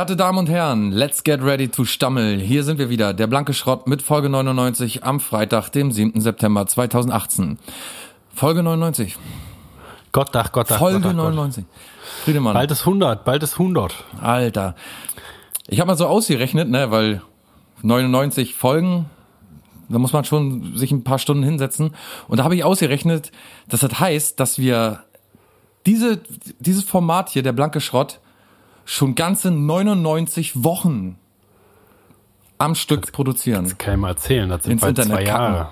Werte Damen und Herren, let's get ready to stammel. Hier sind wir wieder, der blanke Schrott mit Folge 99 am Freitag, dem 7. September 2018. Folge 99. Gott, ach Gott, ach Folge Gott, ach Gott. 99. Friedemann. Bald ist 100, bald ist 100. Alter. Ich habe mal so ausgerechnet, ne, weil 99 Folgen, da muss man schon sich ein paar Stunden hinsetzen. Und da habe ich ausgerechnet, dass das heißt, dass wir diese, dieses Format hier, der blanke Schrott, schon ganze 99 Wochen am Stück produzieren. Das kann ich mal erzählen, das sind bald Internet zwei kacken. Jahre.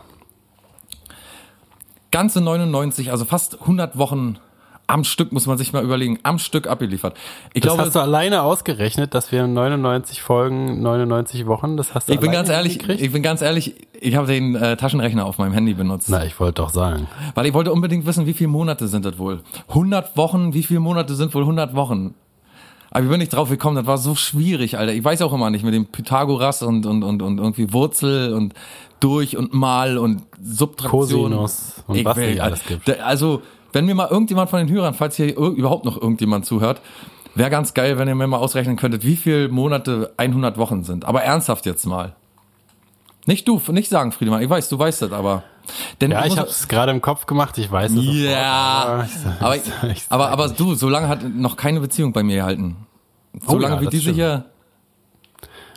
Ganze 99, also fast 100 Wochen am Stück, muss man sich mal überlegen, am Stück abgeliefert. Ich Das glaube, hast du alleine ausgerechnet, dass wir 99 Folgen, 99 Wochen, das hast du ich bin ganz ehrlich, hingekriegt? ich bin ganz ehrlich, ich habe den äh, Taschenrechner auf meinem Handy benutzt. Na, ich wollte doch sagen. Weil ich wollte unbedingt wissen, wie viele Monate sind das wohl? 100 Wochen, wie viele Monate sind wohl 100 Wochen? Aber ich bin nicht drauf gekommen, das war so schwierig, Alter. Ich weiß auch immer nicht mit dem Pythagoras und, und, und, und irgendwie Wurzel und durch und mal und Subtraktion. Cosinus und was nicht alles gibt. Also, wenn mir mal irgendjemand von den Hörern, falls hier überhaupt noch irgendjemand zuhört, wäre ganz geil, wenn ihr mir mal ausrechnen könntet, wie viele Monate 100 Wochen sind. Aber ernsthaft jetzt mal. Nicht du, nicht sagen, Friedemann. Ich weiß, du weißt das, aber. Denn Ja, ich habe es gerade im Kopf gemacht, ich weiß es. ja, aber, ich- ich- aber, aber du, so lange hat noch keine Beziehung bei mir gehalten. So Oh lange ja, wie diese stimmt. hier.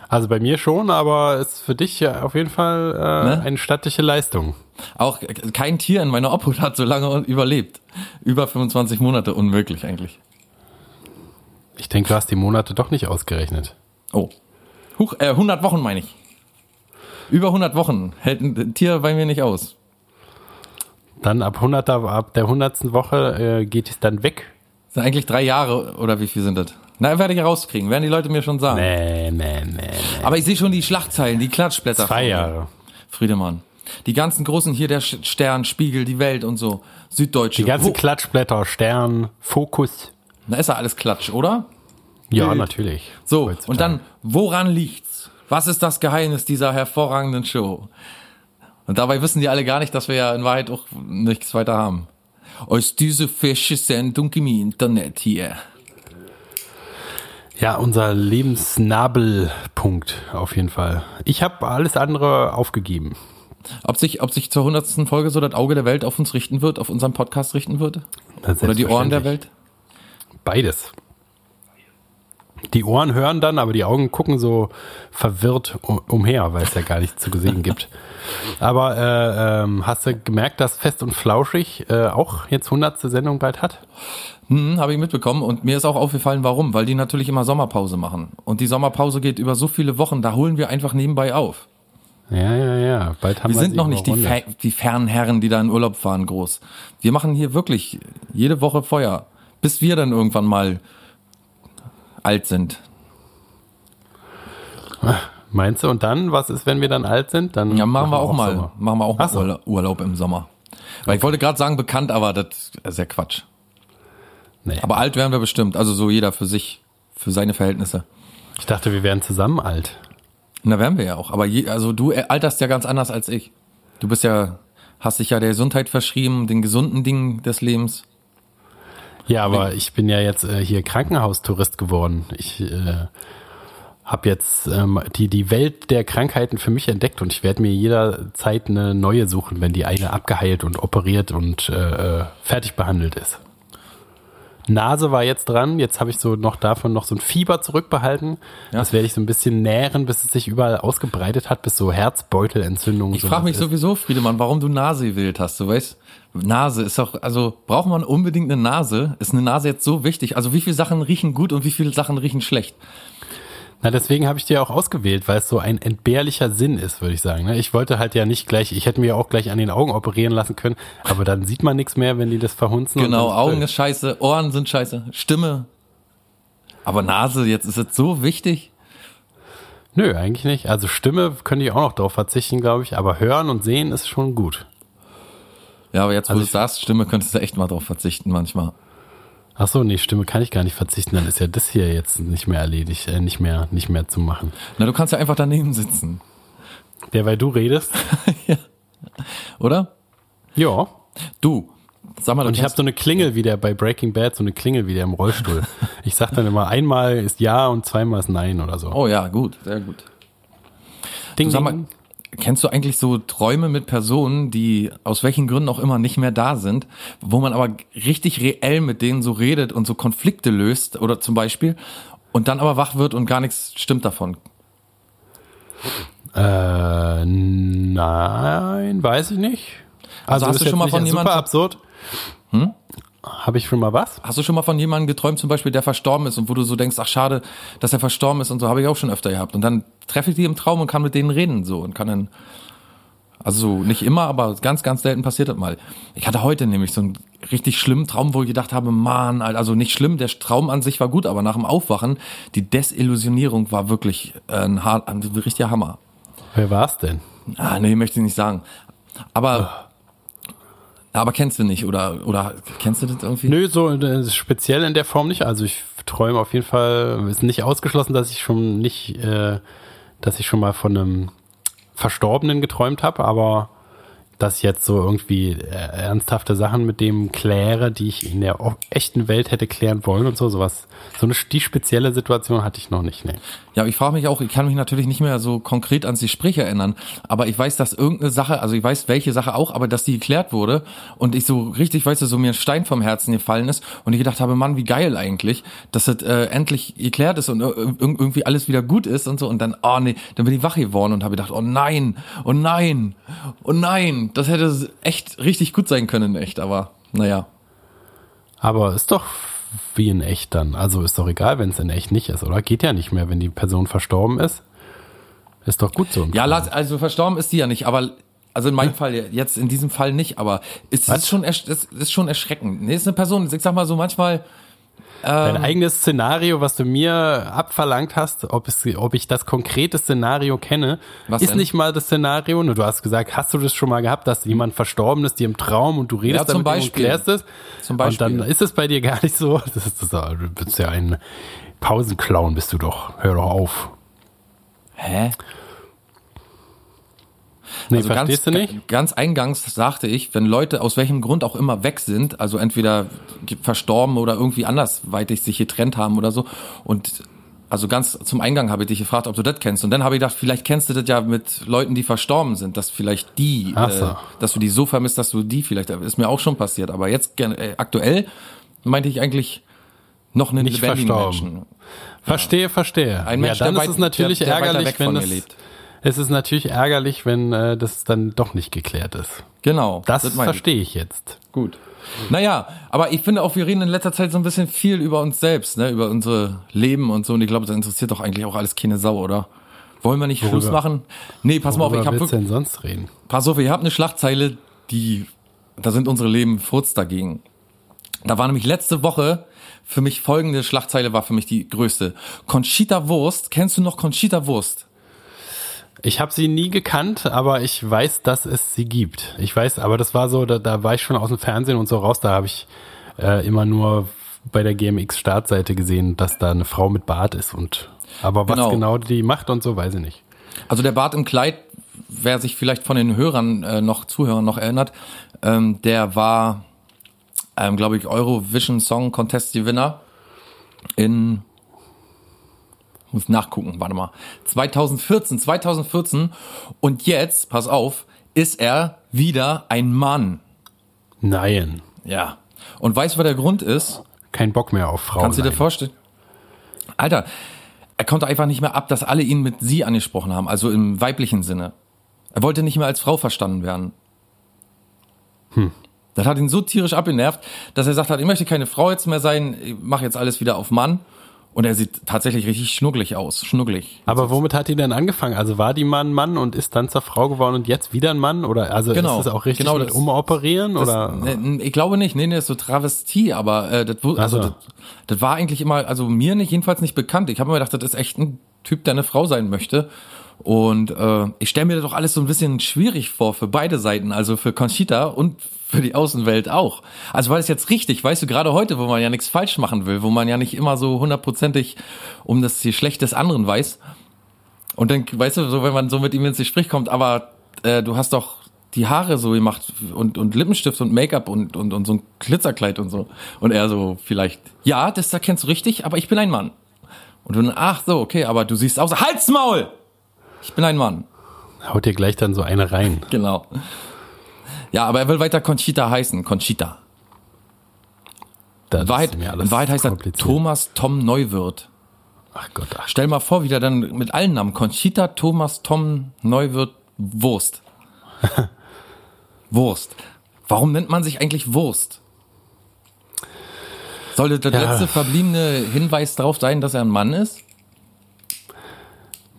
Also bei mir schon, aber ist für dich ja auf jeden Fall äh, Ne? eine stattliche Leistung. Auch kein Tier in meiner Obhut hat so lange überlebt. Über 25 Monate, unmöglich eigentlich. Ich denke, du hast die Monate doch nicht ausgerechnet. Oh. Huch, äh, 100 Wochen meine ich. Über 100 Wochen hält ein Tier bei mir nicht aus. Dann ab 100, ab der 100. Woche äh, geht es dann weg. Das sind eigentlich drei Jahre oder wie viel sind das? Na, werde ich rauskriegen, werden die Leute mir schon sagen. Nee, nee, nee. Aber ich sehe schon die Schlagzeilen, die Klatschblätter. Zwei. Jahre. Friedemann. Die ganzen großen hier, der Stern, Spiegel, die Welt und so. Süddeutsche. Die ganzen Wo- Klatschblätter, Stern, Fokus. Da ist ja alles Klatsch, oder? Ja, Bild. natürlich. So, Heutzutage. und dann, woran liegt's? Was ist das Geheimnis dieser hervorragenden Show? Und dabei wissen die alle gar nicht, dass wir ja in Wahrheit auch nichts weiter haben. Aus diese fische Sendung im Internet hier. Ja, unser Lebensnabelpunkt auf jeden Fall. Ich habe alles andere aufgegeben. Ob sich, ob sich zur hundertsten Folge so das Auge der Welt auf uns richten wird, auf unseren Podcast richten wird? Oder die Ohren der. Welt? Beides. Die Ohren hören dann, aber die Augen gucken so verwirrt umher, weil es ja gar nichts zu sehen gibt. Aber äh, ähm, hast du gemerkt, dass Fest und Flauschig äh, auch jetzt 100. Sendung bald hat? Hm, habe ich mitbekommen und mir ist auch aufgefallen, warum, weil die natürlich immer Sommerpause machen und die Sommerpause geht über so viele Wochen, da holen wir einfach nebenbei auf. Ja, ja, ja. Bald haben Wir sind noch nicht die, Fe die fernen Herren, die da in Urlaub fahren, groß. Wir machen hier wirklich jede Woche Feuer, bis wir dann irgendwann mal alt sind. Meinst du? Und dann, was ist, wenn wir dann alt sind? Dann Ja, machen wir auch, mal, Sommer. machen wir auch mal so. Urla- Urlaub im Sommer. Weil ich wollte gerade sagen bekannt, aber das ist ja Quatsch. Nee. Aber alt werden wir bestimmt, also so jeder für sich, für seine Verhältnisse. ich dachte, wir wären zusammen alt. Na, werden wir ja auch. Aber je, also du alterst ja ganz anders als ich. Du bist ja, hast dich ja der Gesundheit verschrieben, den gesunden Dingen des Lebens. Ja, aber ich bin ja jetzt äh, hier Krankenhaustourist geworden. Ich äh, habe jetzt ähm, die, die Welt der Krankheiten für mich entdeckt und ich werde mir jederzeit eine neue suchen, wenn die eine abgeheilt und operiert und äh, äh, fertig behandelt ist. Nase war jetzt dran, jetzt habe ich so noch davon noch so ein Fieber zurückbehalten. Ja. Das werde ich so ein bisschen nähren, bis es sich überall ausgebreitet hat, bis so Herzbeutelentzündungen. Ich frage mich sowieso, Friedemann, warum du Nase gewählt hast. Du weißt, Nase ist doch, also braucht man unbedingt eine Nase? Ist eine Nase jetzt so wichtig? Also wie viele Sachen riechen gut und wie viele Sachen riechen schlecht? Na, deswegen habe ich die auch ausgewählt, weil es so ein entbehrlicher Sinn ist, würde ich sagen. ne? Ich wollte halt ja nicht gleich, ich hätte mir ja auch gleich an den Augen operieren lassen können, aber dann sieht man nichts mehr, wenn die das verhunzen. Genau, das Augen blöd. ist scheiße, Ohren sind scheiße, Stimme. Aber Nase, jetzt ist es so wichtig? Nö, eigentlich nicht. Also Stimme könnte ich auch noch drauf verzichten, glaube ich, aber hören und sehen ist schon gut. Ja, aber jetzt, wo Also du sagst, Stimme könntest du echt mal drauf verzichten manchmal. Ach so, nee, Stimme kann ich gar nicht verzichten, dann ist ja das hier jetzt nicht mehr erledigt, äh, nicht mehr, nicht mehr zu machen. Na, du kannst ja einfach daneben sitzen, Der, weil du redest? oder? Ja. Du, sag mal, du Und ich habe so eine Klingel wie der bei Breaking Bad, so eine Klingel wie der im Rollstuhl. Ich sag dann immer, einmal ist Ja und zweimal ist Nein oder so. Oh ja, gut, sehr gut. Ding, Sag mal. Kennst du eigentlich so Träume mit Personen, die aus welchen Gründen auch immer nicht mehr da sind, wo man aber richtig reell mit denen so redet und so Konflikte löst oder zum Beispiel und dann aber wach wird und gar nichts stimmt davon? Äh, nein, weiß ich nicht. Also hast ist du schon mal von super jemandem- absurd. Hm? Habe ich schon mal was? Hast du schon mal von jemandem geträumt, zum Beispiel, der verstorben ist und wo du so denkst, ach schade, dass er verstorben ist und so habe ich auch schon öfter gehabt. Und dann treffe ich die im Traum und kann mit denen reden so und kann dann, also so nicht immer, aber ganz, ganz selten passiert das mal. Ich hatte heute nämlich so einen richtig schlimmen Traum, wo ich gedacht habe, Mann, also nicht schlimm, der Traum an sich war gut, aber nach dem Aufwachen, die Desillusionierung war wirklich äh, ein, Haar, ein richtiger Hammer. Wer war's denn? Ah, nee, möchte ich nicht sagen. Aber, aber kennst du nicht oder, oder kennst du das irgendwie? Nö, so äh, speziell in der Form nicht. Also ich träume auf jeden Fall, ist nicht ausgeschlossen, dass ich schon nicht, äh, dass ich schon mal von einem Verstorbenen geträumt habe, aber dass ich jetzt so irgendwie äh, ernsthafte Sachen mit dem kläre, die ich in der echten Welt hätte klären wollen und so, sowas. So eine die spezielle Situation hatte ich noch nicht, ne. Ja, ich frage mich auch, ich kann mich natürlich nicht mehr so konkret ans Gespräch erinnern, aber ich weiß, dass irgendeine Sache, also ich weiß, welche Sache auch, aber dass die geklärt wurde und ich so richtig, weißt du, so mir ein Stein vom Herzen gefallen ist und ich gedacht habe, Mann, wie geil eigentlich, dass das äh, endlich geklärt ist und äh, irg- irgendwie alles wieder gut ist und so und dann, oh nee, dann bin ich wach geworden und habe gedacht, oh nein, oh nein, oh nein, das hätte echt richtig gut sein können, echt, aber naja. Aber ist doch wie in echt dann. Also ist doch egal, wenn es in echt nicht ist, oder? Geht ja nicht mehr, wenn die Person verstorben ist. Ist doch gut so. Ja, also verstorben ist die ja nicht, aber also in meinem Fall jetzt in diesem Fall nicht, aber ist Was? ist schon ersch- ist, ist schon erschreckend. Nee, ist eine Person, ich sag mal so manchmal Dein eigenes Szenario, was du mir abverlangt hast, ob, es, ob ich das konkrete Szenario kenne, ist denn? nicht mal das Szenario. Nur du hast gesagt, hast du das schon mal gehabt, dass jemand verstorben ist, dir im Traum und du redest Ja, zum damit und Beispiel. klärst es. Zum Beispiel. Und dann ist es bei dir gar nicht so. Das ist das, du bist ja ein Pausenclown, bist du doch. Hör doch auf. Hä? Nee, Also verstehst ganz, du nicht? Ganz eingangs sagte ich, wenn Leute aus welchem Grund auch immer weg sind, also entweder verstorben oder irgendwie andersweitig sich getrennt haben oder so und also ganz zum Eingang habe ich dich gefragt, ob du das kennst. Und dann habe ich gedacht, vielleicht kennst du das ja mit Leuten, die verstorben sind, dass vielleicht die, so. äh, dass du die so vermisst, dass du die vielleicht, ist mir auch schon passiert. Aber jetzt äh, aktuell meinte ich eigentlich noch einen Nicht lebendigen verstorben. Menschen. Verstehe, verstehe. Ein Mensch, ja, dann der ist weit- es natürlich der- der ärgerlich, weg von wenn mir das, lebt. Es ist natürlich ärgerlich, wenn äh, das dann doch nicht geklärt ist. Genau. Das, ich. verstehe ich jetzt. Gut. Naja, aber ich finde auch, wir reden in letzter Zeit so ein bisschen viel über uns selbst, ne, über unsere Leben und so. Und ich glaube, das interessiert doch eigentlich auch alles keine Sau, oder? Wollen wir nicht Schluss machen? Nee, pass mal auf, ich Worüber habe denn sonst reden? pass auf, ich habe eine Schlagzeile, die, da sind unsere Leben Furz dagegen. Da war nämlich letzte Woche für mich folgende Schlagzeile war für mich die größte. Conchita Wurst, kennst du noch Conchita Wurst? Ich habe sie nie gekannt, aber ich weiß, dass es sie gibt. Ich weiß, aber das war so, da, da war ich schon aus dem Fernsehen und so raus. Da habe ich äh, immer nur bei der GMX-Startseite gesehen, dass da eine Frau mit Bart ist. Und aber was Genau. genau, die macht und so, weiß ich nicht. Also der Bart im Kleid, wer sich vielleicht von den Hörern äh, noch, Zuhörern noch erinnert, ähm, der war, ähm, glaube ich, Eurovision Song Contest Gewinner in, muss nachgucken, warte mal, 2014, 2014 und jetzt, pass auf, ist er wieder ein Mann. Nein, Ja. Und weißt du, was der Grund ist? kein Bock mehr auf Frauen. Kannst du dir vorstellen? Alter, er konnte einfach nicht mehr ab, dass alle ihn mit sie angesprochen haben, also im weiblichen Sinne. Er wollte nicht mehr als Frau verstanden werden. Hm. Das hat ihn so tierisch abgenervt, dass er sagt hat, ich möchte keine Frau jetzt mehr sein, ich mache jetzt alles wieder auf Mann. Und er sieht tatsächlich richtig schnuggelig aus, schnuggelig. Aber womit hat die denn angefangen? Also war die mal ein Mann und ist dann zur Frau geworden und jetzt wieder ein Mann? Oder also Genau, ist das auch richtig genau mit das- umoperieren? Das, oder? ne, ich glaube nicht, nee, nee, das ist so Travestie, aber äh, das, also, so. das, das war eigentlich immer, also mir nicht, jedenfalls nicht bekannt. Ich habe mir gedacht, das ist echt ein Typ, der eine Frau sein möchte. Und äh, ich stelle mir das doch alles so ein bisschen schwierig vor für beide Seiten, also für Conchita und für die Außenwelt auch. Also war das jetzt richtig, weißt du, gerade heute, wo man ja nichts falsch machen will, wo man ja nicht immer so hundertprozentig um das Geschlecht des anderen weiß. Und dann, weißt du, so wenn man so mit ihm ins Gespräch kommt, aber äh, du hast doch die Haare so gemacht und, und Lippenstift und Make-up und, und, und so ein Glitzerkleid und so. Und er so vielleicht, ja, das erkennst du richtig, aber ich bin ein Mann. Und du, ach so, okay, aber du siehst aus, Halsmaul! Ich bin ein Mann. Haut dir gleich dann so eine rein. Genau. Ja, aber er will weiter Conchita heißen, Conchita. Das In Wahrheit, ist mir alles in Wahrheit heißt er. Thomas Tom Neuwirth. Ach Gott, ach, Stell mal vor, wie der dann mit allen Namen. Conchita, Thomas, Tom, Neuwirth, Wurst. Wurst. Warum nennt man sich eigentlich Wurst? Sollte der Ja. letzte verbliebene Hinweis darauf sein, dass er ein Mann ist?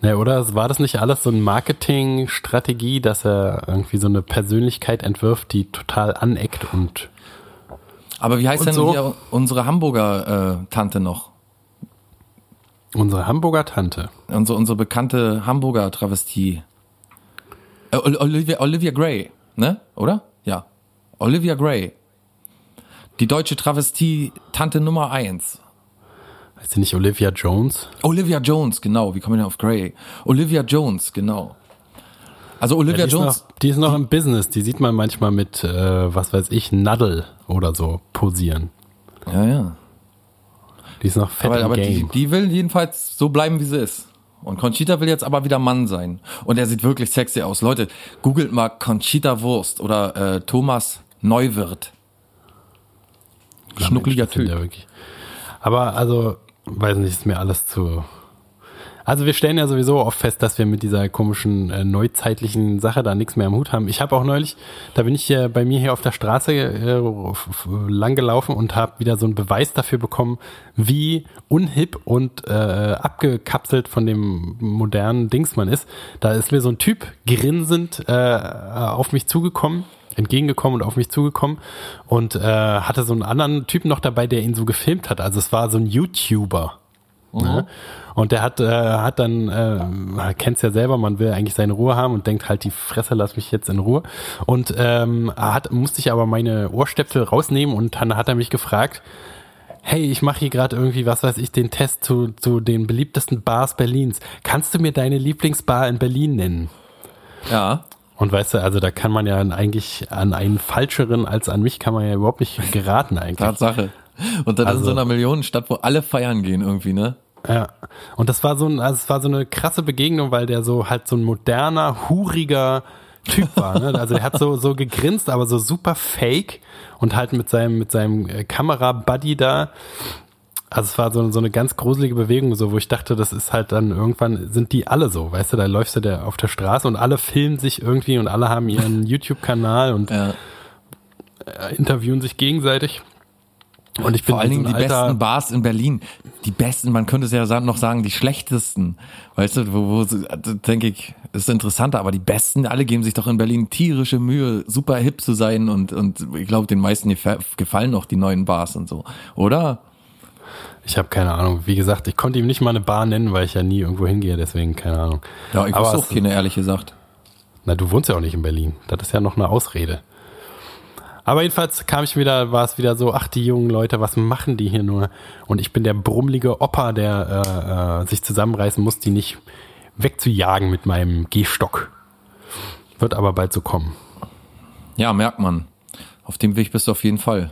Ne, oder war das nicht alles so eine Marketingstrategie, dass er irgendwie so eine Persönlichkeit entwirft, die total aneckt und Aber wie heißt denn so? hier unsere Hamburger äh, Tante noch? unsere Hamburger Tante. Unsere, unsere bekannte Hamburger Travestie. Äh, Ol- Olivia, Olivia Gray, ne? Oder? Ja. Olivia Gray. Die deutsche Travestie Tante Nummer eins. Heißt sie nicht Olivia Jones? Olivia Jones, genau. Wie kommen wir denn auf Gray? Olivia Jones, genau. Also Olivia die, ist Jones, noch, die ist noch im Business. Die sieht man manchmal mit, äh, was weiß ich, Nadel oder so posieren. ja, ja. Die ist noch fett Aber, aber die, die will jedenfalls so bleiben, wie sie ist. Und Conchita will jetzt aber wieder Mann sein. Und er sieht wirklich sexy aus. Leute, googelt mal Conchita Wurst oder äh, Thomas Neuwirth. Ja, Schnuckliger Typ. Ja wirklich. Aber also, weiß nicht, ist mir alles zu. Also wir stellen ja sowieso oft fest, dass wir mit dieser komischen äh, neuzeitlichen Sache da nichts mehr am Hut haben. Ich habe auch neulich, da bin ich hier bei mir hier auf der Straße äh, lang gelaufen und habe wieder so einen Beweis dafür bekommen, wie unhip und äh, abgekapselt von dem modernen Dings man ist. Da ist mir so ein Typ grinsend äh, auf mich zugekommen entgegengekommen und auf mich zugekommen und äh, hatte so einen anderen Typen noch dabei, der ihn so gefilmt hat. Also es war so ein YouTuber. Ne? Und der hat, äh, hat dann, äh, kennt's ja selber, man will eigentlich seine Ruhe haben und denkt halt, die Fresse, lass mich jetzt in Ruhe. Und ähm, hat, musste ich aber meine Ohrstöpsel rausnehmen und dann hat er mich gefragt, hey, ich mache hier gerade irgendwie, was weiß ich, den Test zu, zu den beliebtesten Bars Berlins. Kannst du mir deine Lieblingsbar in Berlin nennen? Ja. Und weißt du, also da kann man ja eigentlich an einen Falscheren als an mich kann man ja überhaupt nicht geraten eigentlich. Tatsache. Und dann in Also- so einer Millionenstadt, wo alle feiern gehen irgendwie, ne? Ja. Und das war so ein, also es war so eine krasse Begegnung, weil der so halt so ein moderner, huriger Typ war. Ne? Also er hat so so gegrinst, aber so super fake und halt mit seinem mit seinem äh, Kamera-Buddy da. Also es war so, so eine ganz gruselige Bewegung, so wo ich dachte, das ist halt dann irgendwann sind die alle so, weißt du, da läufst du der auf der Straße und alle filmen sich irgendwie und alle haben ihren YouTube-Kanal und Ja. äh, interviewen sich gegenseitig. Und ich bin Vor allen Dingen die alter, besten Bars in Berlin. Die besten, man könnte es ja noch sagen, die schlechtesten. Weißt du, wo, wo so- also denke ich, ist interessanter, aber die besten, alle geben sich doch in Berlin tierische Mühe, super hip zu sein und, und ich glaube, den meisten gefa- gefallen auch die neuen Bars und so. Oder? Ich habe keine Ahnung. Wie gesagt, ich konnte ihm nicht mal eine Bar nennen, weil ich ja nie irgendwo hingehe, deswegen keine Ahnung. Ja, ich wusste auch keine, ehrlich gesagt. Na, du wohnst ja auch nicht in Berlin. Das ist ja noch eine Ausrede. Aber jedenfalls kam ich wieder, war es wieder so, ach, die jungen Leute, was machen die hier nur? Und ich bin der brummelige Opa, der äh, äh, sich zusammenreißen muss, die nicht wegzujagen mit meinem Gehstock. Wird aber bald so kommen. Ja, merkt man. Auf dem Weg bist du auf jeden Fall.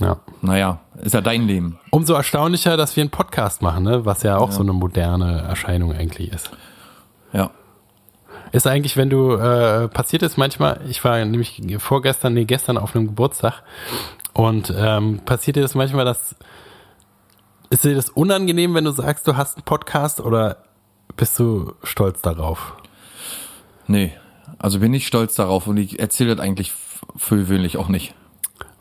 Ja. Naja, ist ja dein Leben. Umso erstaunlicher, dass wir einen Podcast machen, ne? was ja auch so eine moderne Erscheinung eigentlich ist. Ja. Ist eigentlich, wenn du, äh, passiert ist manchmal, ich war nämlich vorgestern, nee, gestern auf einem Geburtstag und ähm, passiert dir das manchmal, dass, ist dir das unangenehm, wenn du sagst, du hast einen Podcast oder bist du stolz darauf? Nee. Also bin ich stolz darauf und ich erzähle das eigentlich für gewöhnlich auch nicht.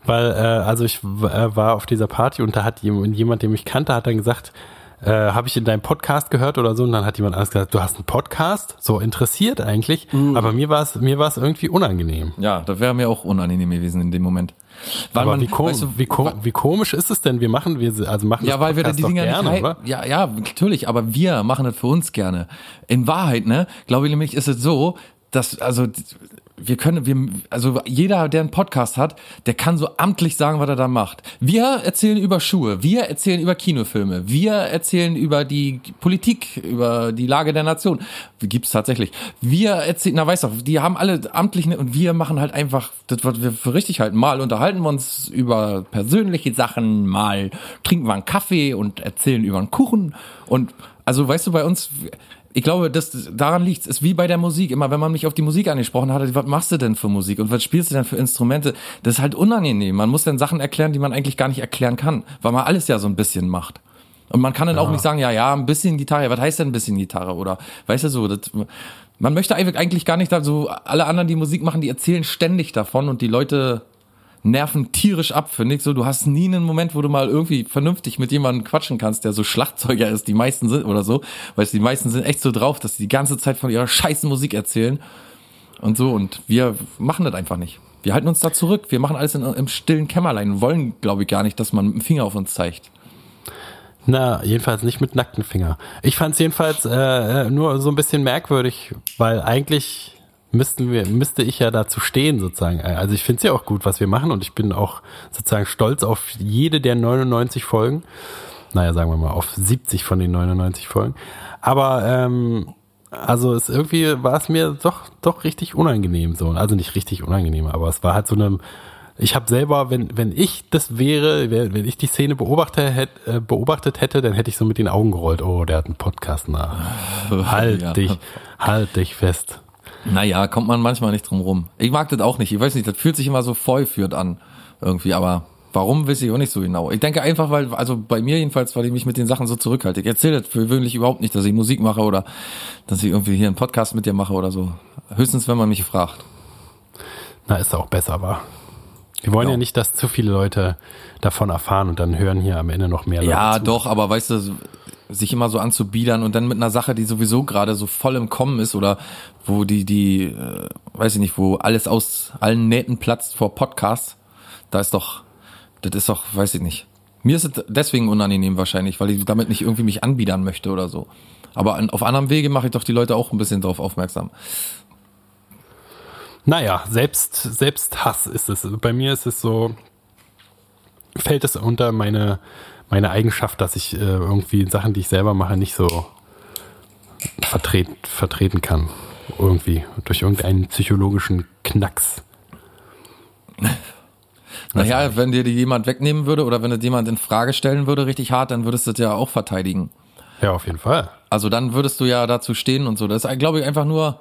Weil, äh, also ich äh, war auf dieser Party und da hat jemand, jemand, der mich kannte, hat dann gesagt, äh, habe ich in deinem Podcast gehört oder so und dann hat jemand anders gesagt, du hast einen Podcast? So interessiert eigentlich, aber mir war es mir war es irgendwie unangenehm. Ja, das wäre mir auch unangenehm gewesen in dem Moment. Weil aber man, wie, kom weißt du, wie, kom wie komisch ist es denn? Wir machen, wir also machen Ja, weil wir die Dinger gerne, nicht oder? Ja, ja, natürlich, aber wir machen das für uns gerne. In Wahrheit, ne, glaube ich nämlich, ist es so, das, also wir können, wir, also jeder, der einen Podcast hat, der kann so amtlich sagen, was er da macht. Wir erzählen über Schuhe, wir erzählen über Kinofilme, wir erzählen über die Politik, über die Lage der Nation. Gibt's tatsächlich. Wir erzählen, na weißt du, die haben alle amtlich und wir machen halt einfach das, was wir für richtig halten. Mal unterhalten wir uns über persönliche Sachen, mal trinken wir einen Kaffee und erzählen über einen Kuchen und also weißt du, bei uns, ich glaube, das, daran liegt es. Ist wie bei der Musik. Immer, wenn man mich auf die Musik angesprochen hat, was machst du denn für Musik und was spielst du denn für Instrumente? Das ist halt unangenehm. Man muss dann Sachen erklären, die man eigentlich gar nicht erklären kann, weil man alles ja so ein bisschen macht. Und man kann dann ja. auch nicht sagen, ja, ja, ein bisschen Gitarre. Was heißt denn ein bisschen Gitarre? Oder, weißt du so, das, man möchte eigentlich gar nicht da so, alle anderen, die Musik machen, die erzählen ständig davon und die Leute nerven tierisch ab, finde ich. So, du hast nie einen Moment, wo du mal irgendwie vernünftig mit jemandem quatschen kannst, der so Schlagzeuger ist. Die meisten sind oder so, weil die meisten sind echt so drauf, dass sie die ganze Zeit von ihrer scheißen Musik erzählen und so. Und wir machen das einfach nicht. Wir halten uns da zurück. Wir machen alles in, im stillen Kämmerlein und wollen, glaube ich, gar nicht, dass man mit dem Finger auf uns zeigt. Na, jedenfalls nicht mit nackten Finger. Ich fand es jedenfalls äh, nur so ein bisschen merkwürdig, weil eigentlich müssten wir, müsste ich ja dazu stehen sozusagen. Also ich finde es ja auch gut, was wir machen und ich bin auch sozusagen stolz auf jede der 99 Folgen. Naja, sagen wir mal auf 70 von den 99 Folgen. Aber ähm, also es irgendwie war es mir doch doch richtig unangenehm so. Also nicht richtig unangenehm, aber es war halt so eine ich habe selber, wenn, wenn ich das wäre, wenn ich die Szene beobachtet, hätte, äh, beobachtet hätte, dann hätte ich so mit den Augen gerollt. Oh, der hat einen Podcast nach. halt ja. dich, halt dich fest. Naja, kommt man manchmal nicht drum rum. Ich mag das auch nicht. Ich weiß nicht, das fühlt sich immer so vollführt an. Irgendwie, aber warum, weiß ich auch nicht so genau. Ich denke einfach, weil, also bei mir jedenfalls, weil ich mich mit den Sachen so zurückhalte. Ich erzähle das für gewöhnlich überhaupt nicht, dass ich Musik mache oder dass ich irgendwie hier einen Podcast mit dir mache oder so. Höchstens, wenn man mich fragt. Na, ist auch besser, war. Wir wollen ja. ja nicht, dass zu viele Leute davon erfahren und dann hören hier am Ende noch mehr Leute. Ja, zu. doch, aber weißt du, sich immer so anzubiedern und dann mit einer Sache, die sowieso gerade so voll im Kommen ist oder wo die, die, äh, weiß ich nicht, wo alles aus allen Nähten platzt vor Podcasts, da ist doch, das ist doch, weiß ich nicht. Mir ist es deswegen unangenehm wahrscheinlich, weil ich damit nicht irgendwie mich anbiedern möchte oder so. Aber auf anderem Wege mache ich doch die Leute auch ein bisschen darauf aufmerksam. Naja, selbst, selbst Hass ist es. Bei mir ist es so, fällt es unter meine meine Eigenschaft, dass ich äh, irgendwie Sachen, die ich selber mache, nicht so vertret, vertreten kann. Irgendwie. Durch irgendeinen psychologischen Knacks. Naja, wenn dir die jemand wegnehmen würde oder wenn dir jemand in Frage stellen würde, richtig hart, dann würdest du das ja auch verteidigen. Ja, auf jeden Fall. Also dann würdest du ja dazu stehen und so. Das ist, glaube ich, einfach nur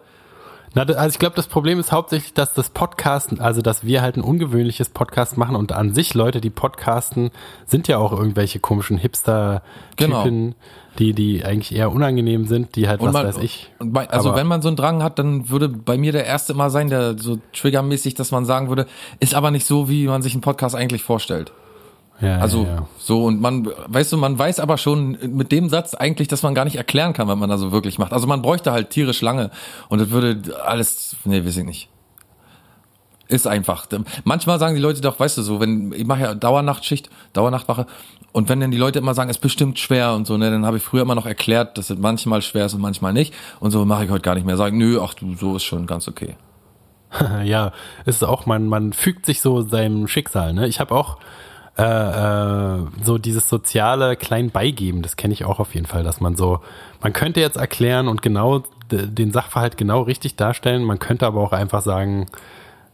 na, also ich glaube, das Problem ist hauptsächlich, dass das Podcasten, also dass wir halt ein ungewöhnliches Podcast machen und an sich Leute, die podcasten, sind ja auch irgendwelche komischen Hipster-Typen, genau. die, die eigentlich eher unangenehm sind, die halt, und was man, weiß ich. Bei, also aber, wenn man so einen Drang hat, dann würde bei mir der erste immer sein, der so triggermäßig, dass man sagen würde, ist aber nicht so, wie man sich einen Podcast eigentlich vorstellt. Ja, also ja, ja. so und man, weißt du, man weiß aber schon mit dem Satz eigentlich, dass man gar nicht erklären kann, was man da so wirklich macht. Also man bräuchte halt tierisch lange und das würde alles, nee, weiß ich nicht. Ist einfach. Manchmal sagen die Leute doch, weißt du, so, wenn ich mache ja Dauernachtschicht, Dauernachtwache und wenn dann die Leute immer sagen, es ist bestimmt schwer und so, ne, dann habe ich früher immer noch erklärt, dass es manchmal schwer ist und manchmal nicht und so mache ich heute gar nicht mehr. Sagen, nö, ach du, so ist schon ganz okay. ja, ist auch man man fügt sich so seinem Schicksal, ne? Ich habe auch äh, äh, so dieses soziale klein beigeben, das kenne ich auch auf jeden Fall, dass man so, man könnte jetzt erklären und genau den Sachverhalt genau richtig darstellen, man könnte aber auch einfach sagen,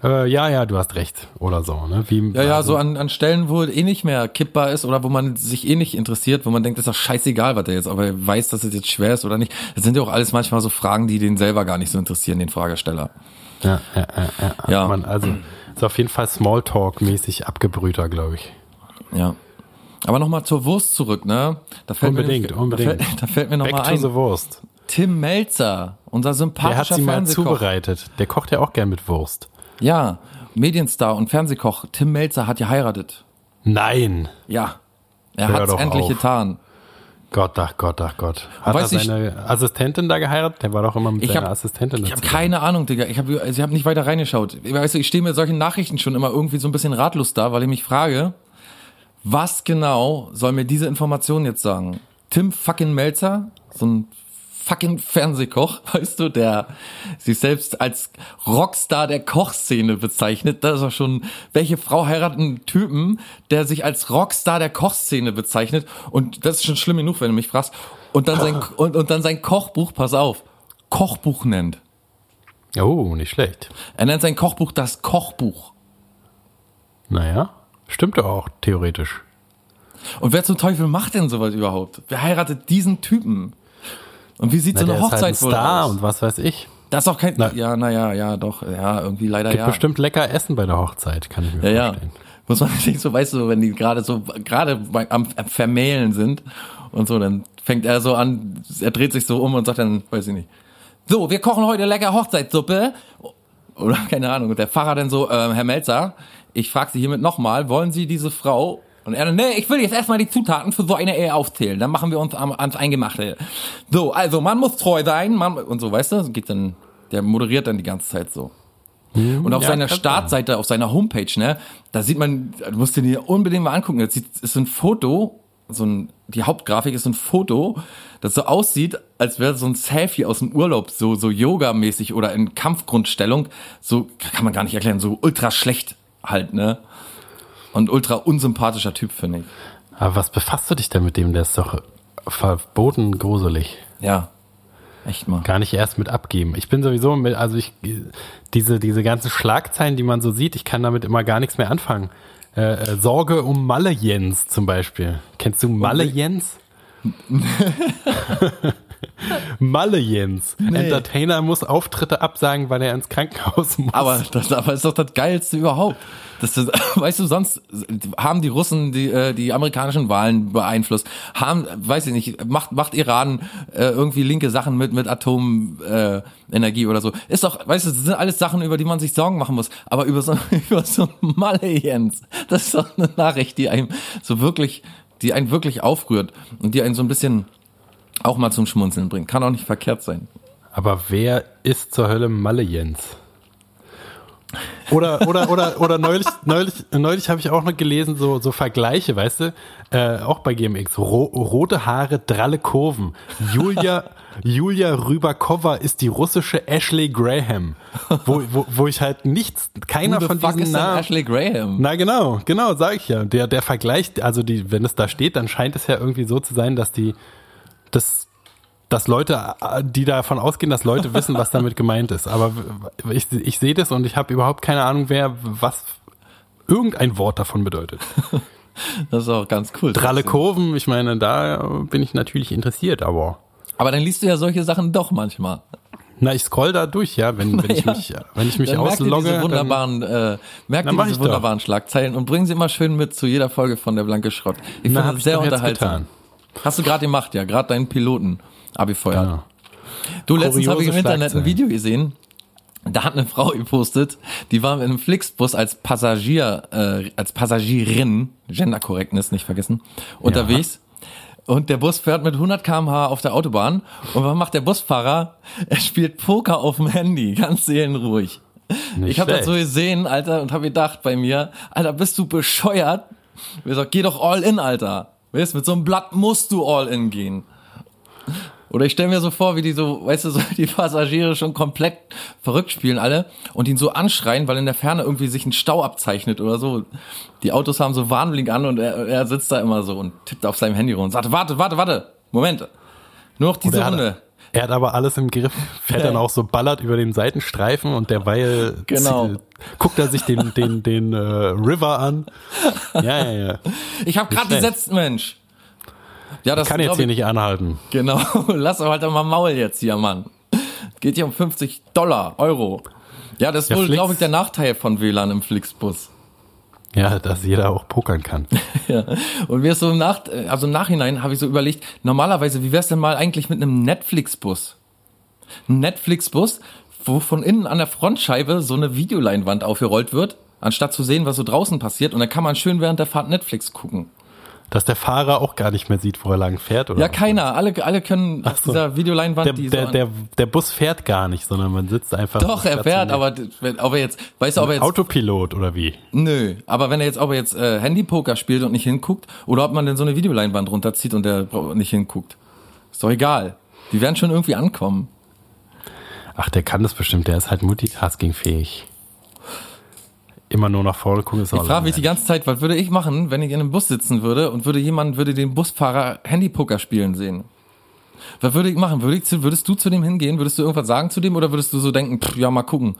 äh, ja, ja, du hast recht oder so. Ne? Wie, ja, ja, also, so an, an Stellen, wo eh nicht mehr kippbar ist oder wo man sich eh nicht interessiert, wo man denkt, ist doch scheißegal, was der jetzt, aber er weiß, dass es jetzt schwer ist oder nicht. Das sind ja auch alles manchmal so Fragen, die den selber gar nicht so interessieren, den Fragesteller. Ja, ja, ja. ja. ja. Man, also ist auf jeden Fall Smalltalk-mäßig abgebrühter, glaube ich. Ja. Aber nochmal zur Wurst zurück, ne? Da fällt unbedingt, mir, unbedingt. Da fällt, da fällt mir nochmal ein. the Wurst. Tim Melzer, unser sympathischer Der hat sie mal zubereitet. Der kocht ja auch gern mit Wurst. Ja, Medienstar und Fernsehkoch Tim Melzer hat geheiratet. Nein. Ja. Er hat es endlich auf. getan. Gott, ach Gott, ach Gott. Hat er seine ich, Assistentin da geheiratet? Der war doch immer mit seiner hab, Assistentin. Ich habe keine Ahnung, Digga. Ich habe ich hab nicht weiter reingeschaut. Weißt du, ich stehe mir solchen Nachrichten schon immer irgendwie so ein bisschen ratlos da, weil ich mich frage, was genau soll mir diese Information jetzt sagen? Tim fucking Melzer, so ein fucking Fernsehkoch, weißt du, der sich selbst als Rockstar der Kochszene bezeichnet. Das ist auch schon, welche Frau heiratet einen Typen, der sich als Rockstar der Kochszene bezeichnet? Und das ist schon schlimm genug, wenn du mich fragst. Und dann sein, und, und dann sein Kochbuch, pass auf, Kochbuch nennt. Oh, nicht schlecht. Er nennt sein Kochbuch das Kochbuch. Naja, stimmt auch, theoretisch. Und wer zum Teufel macht denn sowas überhaupt? Wer heiratet diesen Typen? Und wie sieht Na, so eine der ist Hochzeit halt ein Star aus? und was weiß ich. Das ist auch kein, Na. ja, naja, ja, doch, ja, irgendwie leider Gibt ja. bestimmt lecker Essen bei der Hochzeit, kann ich mir Ja, ja. vorstellen. Muss man nicht so, weißt du, wenn die gerade so, gerade am, Vermählen sind und so, dann fängt er so an, er dreht sich so um und sagt dann, weiß ich nicht, so, wir kochen heute lecker Hochzeitssuppe. Oder keine Ahnung. Und der Pfarrer dann so, ähm, Herr Melzer, ich frage Sie hiermit nochmal, wollen Sie diese Frau? Und er dann, nee, ich will jetzt erstmal die Zutaten für so eine Ehe aufzählen. Dann machen wir uns am, ans Eingemachte. So, also man muss treu sein, man, und so, weißt du, geht dann, der moderiert dann die ganze Zeit so. Und auf ja, seiner Startseite, auf seiner Homepage, ne, da sieht man, du musst dir die unbedingt mal angucken. Das ist so ein Foto, so ein, die Hauptgrafik ist so ein Foto, das so aussieht, als wäre so ein Selfie aus dem Urlaub, so, so Yoga-mäßig oder in Kampfgrundstellung. So, kann man gar nicht erklären, so ultra schlecht halt, ne. Und ultra unsympathischer Typ, finde ich. Aber was befasst du dich denn mit dem? Der ist doch verboten gruselig. Ja. Echt mal. Gar nicht erst mit abgeben. Ich bin sowieso mit, also ich, diese, diese ganzen Schlagzeilen, die man so sieht, ich kann damit immer gar nichts mehr anfangen. Äh, äh, Sorge um Malle Jens zum Beispiel. Kennst du Malle Jens? Malle Jens. Entertainer muss Auftritte absagen, weil er ins Krankenhaus muss. Aber das aber ist doch das Geilste überhaupt. Das ist, weißt du, sonst haben die Russen die, äh, die amerikanischen Wahlen beeinflusst. Haben, weiß ich nicht, macht, macht Iran äh, irgendwie linke Sachen mit, mit Atomenergie äh, Energie oder so. Ist doch, weißt du, das sind alles Sachen, über die man sich Sorgen machen muss. Aber über so, über so Malle Jens, das ist doch eine Nachricht, die einem so wirklich, die einen wirklich aufrührt und die einen so ein bisschen auch mal zum Schmunzeln bringt. Kann auch nicht verkehrt sein. Aber wer ist zur Hölle Malle Jens? Oder, oder, oder, oder neulich, neulich, neulich habe ich auch noch gelesen, so, so Vergleiche, weißt du, äh, auch bei GMX. Ro rote Haare, dralle Kurven. Julia, Julia Rybakova ist die russische Ashley Graham. Wo, wo, wo ich halt nichts, keiner Who von fuck diesen ist Namen. Ashley Graham? Na genau, genau, sag ich ja. Der, der Vergleich, also die, wenn es da steht, dann scheint es ja irgendwie so zu sein, dass die, dass, dass Leute, die davon ausgehen, dass Leute wissen, was damit gemeint ist. Aber ich, ich sehe das und ich habe überhaupt keine Ahnung, wer was irgendein Wort davon bedeutet. Das ist auch ganz cool. Dralle Kurven, ich meine, da bin ich natürlich interessiert, aber Aber dann liest du ja solche Sachen doch manchmal. na, ich scroll da durch, ja, wenn, wenn ich Ja. mich, wenn ich mich dann merkt auslogge. diese dann- wunderbaren, äh, merkt Dann ihr mach diese ich wunderbaren Schlagzeilen und bringen sie immer schön mit zu jeder Folge von der Blanke Schrott. Ich Na, finde das ich sehr unterhaltsam. Hast du gerade gemacht, ja, gerade deinen Piloten abgefeuert. Genau. Du, letztens habe ich im Kuriose Internet ein. Video gesehen. Da hat eine Frau gepostet, die war in einem Flixbus als Passagier, äh, als Passagierin, Gender Correctness nicht vergessen, unterwegs. Und der Bus fährt mit 100 km/h auf der Autobahn. Und was macht der Busfahrer? Er spielt Poker auf dem Handy, ganz seelenruhig. Nicht ich habe das so gesehen, Alter, und habe gedacht bei mir, Alter, bist du bescheuert? Ich gesagt, geh doch all in, Alter. Weißt, mit so einem Blatt musst du all in gehen. Oder ich stelle mir so vor, wie die so, weißt du, so die Passagiere schon komplett verrückt spielen alle und ihn so anschreien, weil in der Ferne irgendwie sich ein Stau abzeichnet oder so. Die Autos haben so Warnblink an und er, er sitzt da immer so und tippt auf seinem Handy rum und sagt, warte, warte, warte, Moment. Nur noch diese Runde. Er hat aber alles im Griff, fährt dann auch so ballert über den Seitenstreifen und derweil Genau. guckt er sich den, den, den äh, River an. Ja, ja, ja. Ich habe gerade gesetzt, Mensch. Ja, das Kann jetzt hier ich- nicht anhalten. Genau, lass doch halt doch mal Maul jetzt hier, Mann. Geht hier um 50 Dollar, Euro. Ja, das ist Ja, wohl, glaube ich, der Nachteil von WLAN im Flixbus. Ja, dass jeder auch pokern kann. Ja. Und mir ist so im Nach also im Nachhinein habe ich so überlegt, normalerweise, wie wär's denn mal eigentlich mit einem Netflix-Bus? Ein Netflix-Bus, wo von innen an der Frontscheibe so eine Videoleinwand aufgerollt wird, anstatt zu sehen, was so draußen passiert. Und dann kann man schön während der Fahrt Netflix gucken. Dass der Fahrer auch gar nicht mehr sieht, wo er lang fährt, oder? Ja, keiner. Alle, alle können auf so. dieser Videoleinwand, Der, die so der, an- der, der Bus fährt gar nicht, sondern man sitzt einfach. Doch, er fährt, aber ob er jetzt, weißt du, ob er jetzt Autopilot oder wie? Nö, aber wenn er jetzt, ob er jetzt äh, Handypoker spielt und nicht hinguckt, oder ob man denn so eine Videoleinwand runterzieht und der nicht hinguckt. Ist doch egal. Die werden schon irgendwie ankommen. Ach, der kann das bestimmt. Der ist halt multitaskingfähig. Immer nur nach vorne gucken ist Ich frage mich die ganze Zeit, was würde ich machen, wenn ich in einem Bus sitzen würde und würde jemand, würde den Busfahrer Handypoker spielen sehen? Was würde ich machen? Würde ich, zu- würdest du zu dem hingehen? Würdest du irgendwas sagen zu dem oder würdest du so denken, pff, ja, mal gucken?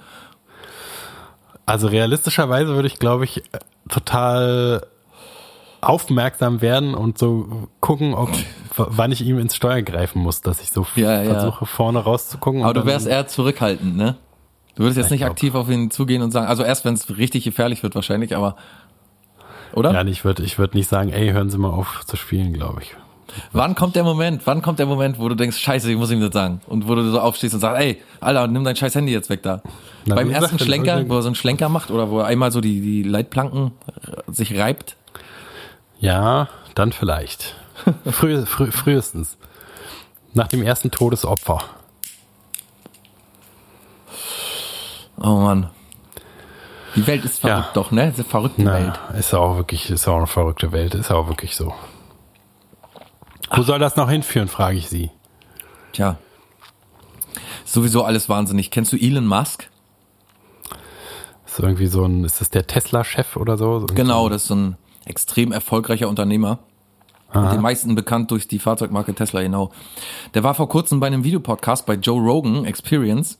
Also realistischerweise würde ich, glaube ich, total aufmerksam werden und so gucken, ob, wann ich ihm ins Steuer greifen muss, dass ich so Ja, ja. versuche, vorne rauszugucken. Aber du wärst eher zurückhaltend, ne? Du würdest jetzt Ich nicht glaub. aktiv auf ihn zugehen und sagen, also erst wenn es richtig gefährlich wird wahrscheinlich, aber oder? Ja, ich würde ich würd nicht sagen, ey, hören Sie mal auf zu spielen, glaube ich. Wann kommt der Moment? Wann kommt der Moment, wo du denkst, scheiße, ich muss ihm das sagen? Und wo du so aufstehst und sagst, ey, Alter, nimm dein scheiß Handy jetzt weg da. Na, Beim ersten Schlenker, irgendwie- wo er so einen Schlenker macht oder wo er einmal so die, die Leitplanken äh, sich reibt. Ja, dann vielleicht. Früh, früh, frühestens. Nach dem ersten Todesopfer. Oh Mann. Die Welt ist verrückt Ja. doch, ne? Ist eine verrückte Welt. Na, ist auch wirklich, ist auch eine verrückte Welt, ist auch wirklich so. Wo soll das noch hinführen, frage ich Sie. Tja. Sowieso alles wahnsinnig. Kennst du Elon Musk? Ist irgendwie so ein, ist das der Tesla-Chef oder so? Genau, das ist so ein extrem erfolgreicher Unternehmer. Und den meisten bekannt durch die Fahrzeugmarke Tesla, genau. Der war vor kurzem bei einem Videopodcast bei Joe Rogan Experience.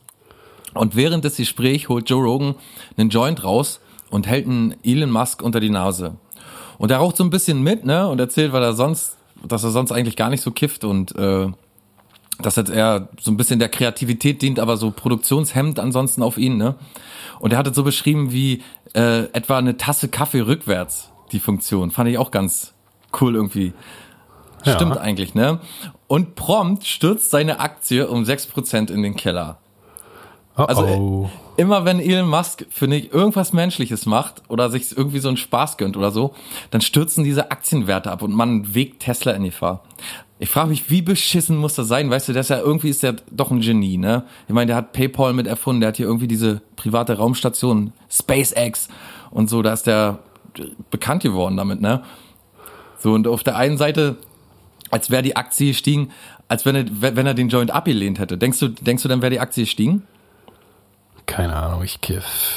Und während des Gesprächs holt Joe Rogan einen Joint raus und hält einen Elon Musk unter die Nase. Und er raucht so ein bisschen mit, ne? Und erzählt, weil er sonst, dass er sonst eigentlich gar nicht so kifft und äh, dass jetzt eher so ein bisschen der Kreativität dient, aber so Produktionshemd ansonsten auf ihn, ne? Und er hat es so beschrieben wie äh, etwa eine Tasse Kaffee rückwärts, die Funktion. Fand ich auch ganz cool irgendwie. Ja. Stimmt eigentlich, ne? Und prompt stürzt seine Aktie um 6% in den Keller. Oh, Also oh. äh, immer wenn Elon Musk, finde ich, irgendwas Menschliches macht oder sich irgendwie so einen Spaß gönnt oder so, dann stürzen diese Aktienwerte ab und man wägt Tesla in Gefahr. Ich frage mich, wie beschissen muss das sein? Weißt du, ist ja irgendwie ist der doch ein Genie, ne? Ich meine, der hat PayPal mit erfunden, der hat hier irgendwie diese private Raumstation, SpaceX und so, da ist der bekannt geworden damit, ne? So, und auf der einen Seite, als wäre die Aktie gestiegen, als wenn er, wenn er den Joint abgelehnt hätte. Denkst du, denkst du, dann wäre die Aktie gestiegen? Keine Ahnung, ich,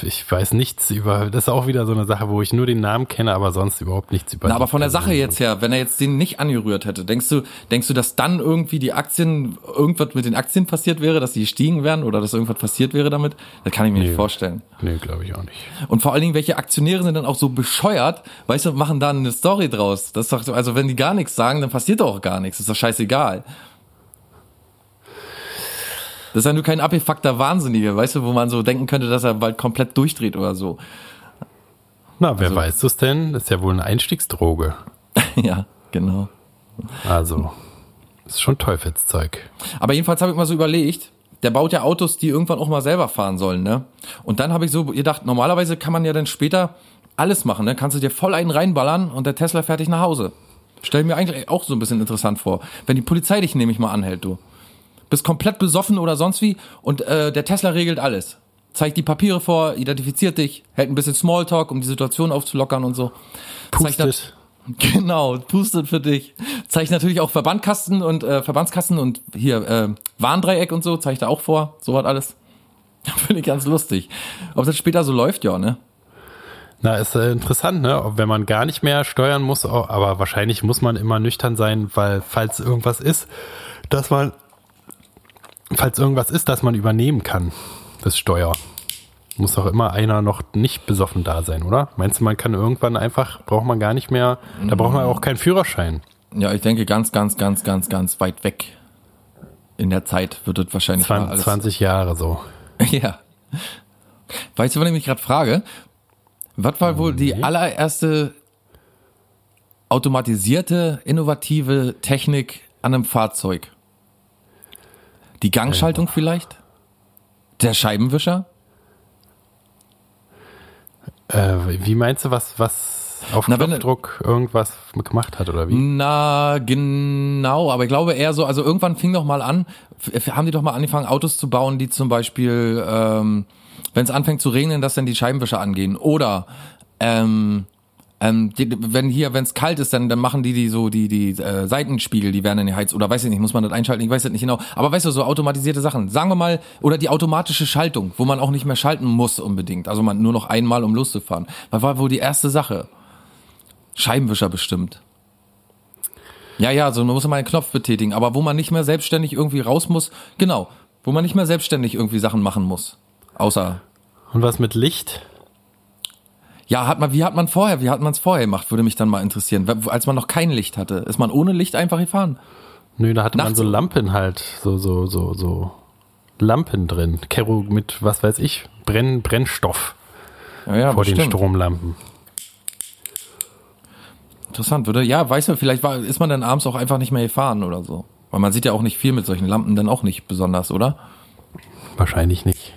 ich weiß nichts über, das ist auch wieder so eine Sache, wo ich nur den Namen kenne, aber sonst überhaupt nichts über Na, aber von der. Sache jetzt her, wenn er jetzt den nicht angerührt hätte, denkst du, denkst du, dass dann irgendwie die Aktien, irgendwas mit den Aktien passiert wäre, dass die gestiegen wären oder dass irgendwas passiert wäre damit? Das kann ich mir nicht Nee. vorstellen. Nee, glaube ich auch nicht. Und vor allen Dingen, welche Aktionäre sind dann auch so bescheuert, weißt du, machen da eine Story draus. Das ist doch, so- also wenn die gar nichts sagen, dann passiert doch auch gar nichts. ist doch scheißegal. Das ist ja nur kein abgefuckter Wahnsinnige, weißt du, wo man so denken könnte, dass er bald komplett durchdreht oder so. Na, wer Also- weiß das denn? Das ist ja wohl eine Einstiegsdroge. ja, genau. Also, ist schon Teufelszeug. Aber jedenfalls habe ich mal so überlegt, der baut ja Autos, die irgendwann auch mal selber fahren sollen, ne? Und dann habe ich so gedacht, normalerweise kann man ja dann später alles machen, ne? Kannst du dir voll einen reinballern und der Tesla fertig nach Hause. Stell mir eigentlich auch so ein bisschen interessant vor. Wenn die Polizei dich nämlich mal anhält, du. Bist komplett besoffen oder sonst wie und äh, der Tesla regelt alles. Zeigt die Papiere vor, identifiziert dich, hält ein bisschen Smalltalk, um die Situation aufzulockern und so. Pustet. Genau, pustet für dich. Zeigt natürlich auch Verbandkasten und äh, Verbandskasten und hier äh, Warndreieck und so, zeigt er auch vor. So hat alles. Finde ich ganz lustig. Ob das später so läuft, ja, ne? Na, ist äh, interessant, ne? Wenn man gar nicht mehr steuern muss, aber wahrscheinlich muss man immer nüchtern sein, weil falls irgendwas ist, dass man, falls irgendwas ist, dass man übernehmen kann, das Steuer. Muss doch immer einer noch nicht besoffen da sein, oder? Meinst du, man kann irgendwann einfach, braucht man gar nicht mehr, da braucht man auch keinen Führerschein. Ja, ich denke ganz, ganz, ganz, ganz, ganz weit weg. In der Zeit wird es wahrscheinlich mal 20, alles. 20 Jahre so. Ja. Weißt du, was ich mich gerade frage? Was war wohl die allererste automatisierte, innovative Technik an einem Fahrzeug? Die Gangschaltung vielleicht? Der Scheibenwischer? Äh, wie meinst du, was, was auf Na, wenn- Knopfdruck irgendwas gemacht hat, oder wie? Na, genau, aber ich glaube eher so, also irgendwann fing doch mal an, haben die doch mal angefangen, Autos zu bauen, die zum Beispiel, ähm, wenn es anfängt zu regnen, dass dann die Scheibenwischer angehen. Oder ähm, Ähm, die, wenn hier, wenn es kalt ist, dann, dann machen die die so die die äh, Seitenspiegel, die werden in die Heiz oder weiß ich nicht, muss man das einschalten, ich weiß es nicht genau. Aber weißt du, so automatisierte Sachen. Sagen wir mal oder die automatische Schaltung, wo man auch nicht mehr schalten muss unbedingt. Also man nur noch einmal um loszufahren. Was war wohl die erste Sache? Scheibenwischer bestimmt. Ja, ja, so man muss mal einen Knopf betätigen, aber wo man nicht mehr selbstständig irgendwie raus muss, genau, wo man nicht mehr selbstständig irgendwie Sachen machen muss. Außer. Und was mit Licht? Ja, hat man, wie hat man vorher, wie hat man es vorher gemacht, würde mich dann mal interessieren. Als man noch kein Licht hatte, ist man ohne Licht einfach gefahren? Nö, da hatte Nachts man so Lampen halt, so, so, so, so Lampen drin. Kero mit, was weiß ich, Brenn, Brennstoff. Ja, ja, vor bestimmt. den Stromlampen. Interessant, würde, ja, weißt du, vielleicht war, ist man dann abends auch einfach nicht mehr gefahren oder so. Weil man sieht ja auch nicht viel mit solchen Lampen, dann auch nicht besonders, oder? Wahrscheinlich nicht.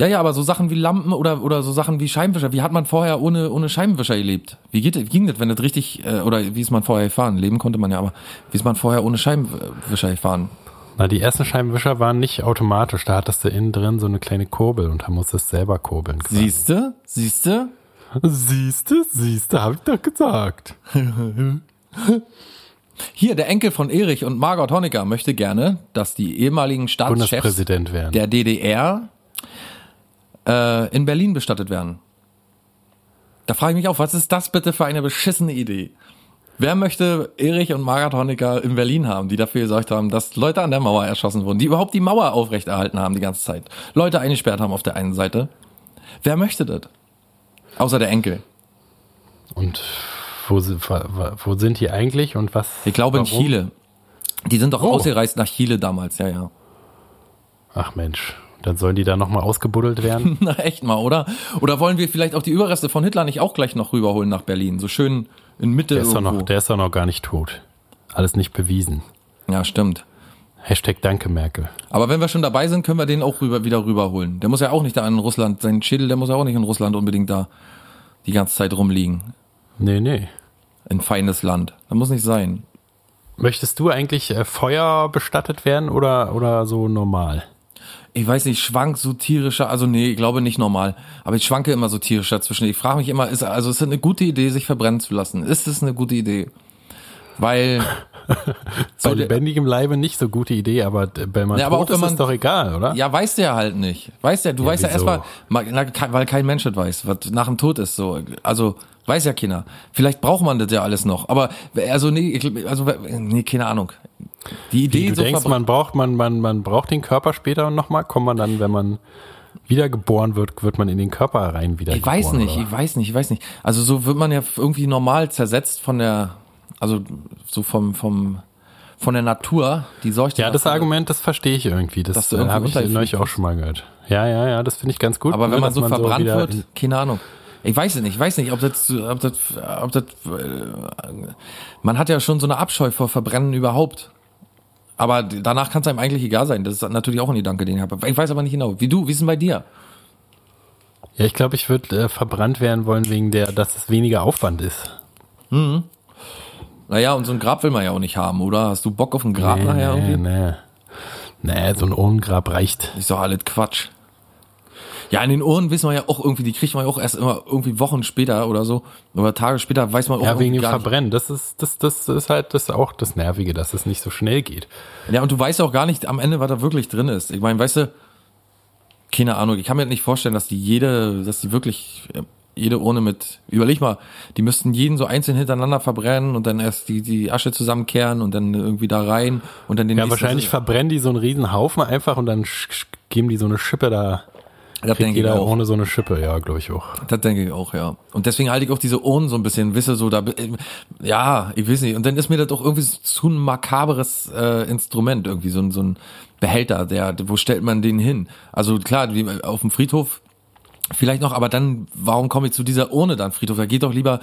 Ja, ja, aber so Sachen wie Lampen oder, oder so Sachen wie Scheibenwischer, wie hat man vorher ohne, ohne Scheibenwischer gelebt? Wie geht, wie ging das, wenn das richtig, äh, oder wie ist man vorher gefahren? Leben konnte man ja, aber wie ist man vorher ohne Scheibenwischer gefahren? Na, die ersten Scheibenwischer waren nicht automatisch, da hattest du innen drin so eine kleine Kurbel und da musstest du selber kurbeln. Siehste? Siehste? Siehste, siehste, hab ich doch gesagt. Hier, der Enkel von Erich und Margot Honecker möchte gerne, dass die ehemaligen Staatschefs der DDR äh, in Berlin bestattet werden. Da frage ich mich auch, was ist das bitte für eine beschissene Idee? Wer möchte Erich und Margot Honecker in Berlin haben, die dafür gesorgt haben, dass Leute an der Mauer erschossen wurden, die überhaupt die Mauer aufrechterhalten haben die ganze Zeit, Leute eingesperrt haben auf der einen Seite? Wer möchte das? Außer der Enkel. Und wo, wo sind die eigentlich und was? Ich glaube warum? in Chile. Die sind doch oh. ausgereist nach Chile damals, ja, ja. Ach Mensch, dann sollen die da nochmal ausgebuddelt werden? Na echt mal, oder? Oder wollen wir vielleicht auch die Überreste von Hitler nicht auch gleich noch rüberholen nach Berlin? So schön in Mitte der ist irgendwo. Doch noch, der ist doch noch gar nicht tot. Alles nicht bewiesen. Ja, stimmt. Hashtag Danke Merkel. Aber wenn wir schon dabei sind, können wir den auch rüber, wieder rüberholen. Der muss ja auch nicht da in Russland, sein Schädel, der muss ja auch nicht in Russland unbedingt da die ganze Zeit rumliegen. Nee, nee. Ein feines Land. Das muss nicht sein. Möchtest du eigentlich äh, Feuer bestattet werden oder, oder so normal? Ich weiß nicht, schwank so tierischer, also nee, ich glaube nicht normal, aber ich schwanke immer so tierisch dazwischen. Ich frage mich immer, ist also ist es eine gute Idee, sich verbrennen zu lassen? Ist es eine gute Idee? Weil bei lebendigem Leibe nicht so gute Idee, aber bei man ja, aber tot ist man, es doch egal, oder? Ja, weißt du ja halt nicht. Weißt ja, du ja, weißt wieso? ja erstmal, weil kein Mensch das weiß, was nach dem Tod ist so. Also weiß ja keiner. Vielleicht braucht man das ja alles noch, aber also nee, also nee, keine Ahnung. Die Idee Wie, du so denkst, man braucht man man man braucht den Körper später nochmal, kommt man dann, wenn man wiedergeboren wird, wird man in den Körper rein wieder. Ich weiß nicht, oder? ich weiß nicht, ich weiß nicht. Also so wird man ja irgendwie normal zersetzt von der also so vom, vom, von der Natur, die sorgt Ja, das Argument, das verstehe ich irgendwie. Das habe ich neulich auch schon mal gehört. Ja, ja, ja, das finde ich ganz gut. Aber ne, wenn man so verbrannt so wird, keine Ahnung. Ich weiß es nicht, ich weiß nicht, ob das, ob das, ob das, äh, man hat ja schon so eine Abscheu vor Verbrennen überhaupt. Aber danach kann es einem eigentlich egal sein. Das ist natürlich auch ein Gedanke, den ich habe. Ich weiß aber nicht genau. Wie du, wie ist denn bei dir? Ja, ich glaube, ich würde äh, verbrannt werden wollen wegen der, dass es weniger Aufwand ist. Mhm. Naja, und so ein Grab will man ja auch nicht haben, oder? Hast du Bock auf ein Grab nee, nachher nee, irgendwie? Nee. Nee, so ein Urnengrab reicht. Ist doch alles Quatsch. Ja, in den Ohren wissen wir ja auch irgendwie, die kriegt man ja auch erst immer irgendwie Wochen später oder so. Oder Tage später weiß man auch Ja, wegen dem Verbrennen. Das ist, das, das ist halt das auch das Nervige, dass es nicht so schnell geht. Ja, und du weißt auch gar nicht am Ende, was da wirklich drin ist. Ich meine, weißt du, keine Ahnung, ich kann mir nicht vorstellen, dass die jede, dass die wirklich jede Urne mit, überleg mal, die müssten jeden so einzeln hintereinander verbrennen und dann erst die, die Asche zusammenkehren und dann irgendwie da rein und dann den Ja, wahrscheinlich verbrennen die so einen riesen Haufen einfach und dann geben die so eine Schippe da. Das denke jeder ich auch. ohne so eine Schippe, ja, glaube ich auch. Das denke ich auch, ja. Und deswegen halte ich auch diese Urnen so ein bisschen, wisse so da, ja, ich weiß nicht. Und dann ist mir das doch irgendwie so ein makaberes äh, Instrument, irgendwie so ein, so ein Behälter, der, wo stellt man den hin? Also klar, wie auf dem Friedhof Vielleicht noch, aber dann, warum komme ich zu dieser Urne dann, Friedhof? Da geht doch lieber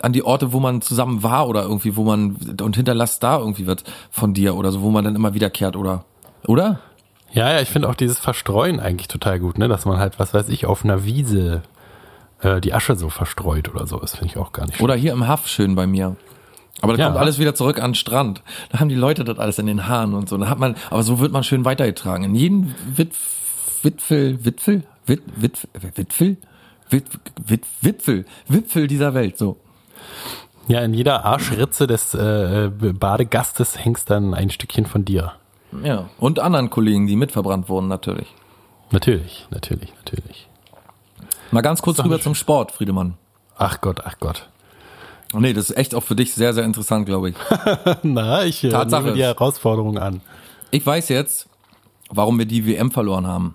an die Orte, wo man zusammen war oder irgendwie, wo man und hinterlasst da irgendwie wird von dir oder so, wo man dann immer wiederkehrt oder, oder? Ja, ja, ich finde auch dieses Verstreuen eigentlich total gut, ne, dass man halt, was weiß ich, auf einer Wiese äh, die Asche so verstreut oder so. Das finde ich auch gar nicht. Oder hier im Haff schön bei mir. Aber da ja, kommt alles wieder zurück an den Strand. Da haben die Leute das alles in den Haaren und so. Da hat man, aber so wird man schön weitergetragen. In jeden Witf, Witfel, Witfel, Wit, Wit, Witfel? Wit, Wit, Wipfel, Wipfel dieser Welt, so. Ja, in jeder Arschritze des äh, Badegastes hängst dann ein Stückchen von dir. Ja. Und anderen Kollegen, die mitverbrannt wurden, natürlich. Natürlich, natürlich, natürlich. Mal ganz kurz rüber zum Sport, Friedemann. Ach Gott, ach Gott. Nee, das ist echt auch für dich sehr, sehr interessant, glaube ich. Na, ich äh, Tatsache nehme die Herausforderung an. Ich weiß jetzt, warum wir die WM verloren haben.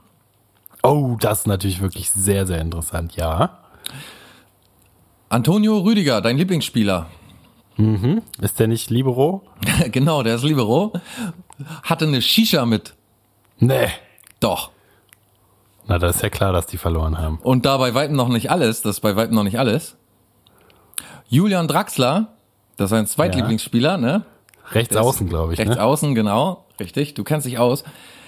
Oh, das ist natürlich wirklich sehr, sehr interessant, ja. Antonio Rüdiger, dein Lieblingsspieler. Ist der nicht Libero? genau, der ist Libero. Hatte eine Shisha mit. Nee. Doch. Na, da ist ja klar, dass die verloren haben. Und da bei Weitem noch nicht alles, das ist bei Weitem noch nicht alles. Julian Draxler, das ist sein Zweitlieblingsspieler, ne? Rechts außen, glaube ich. Rechts Ne? außen, genau. Richtig, du kennst dich aus.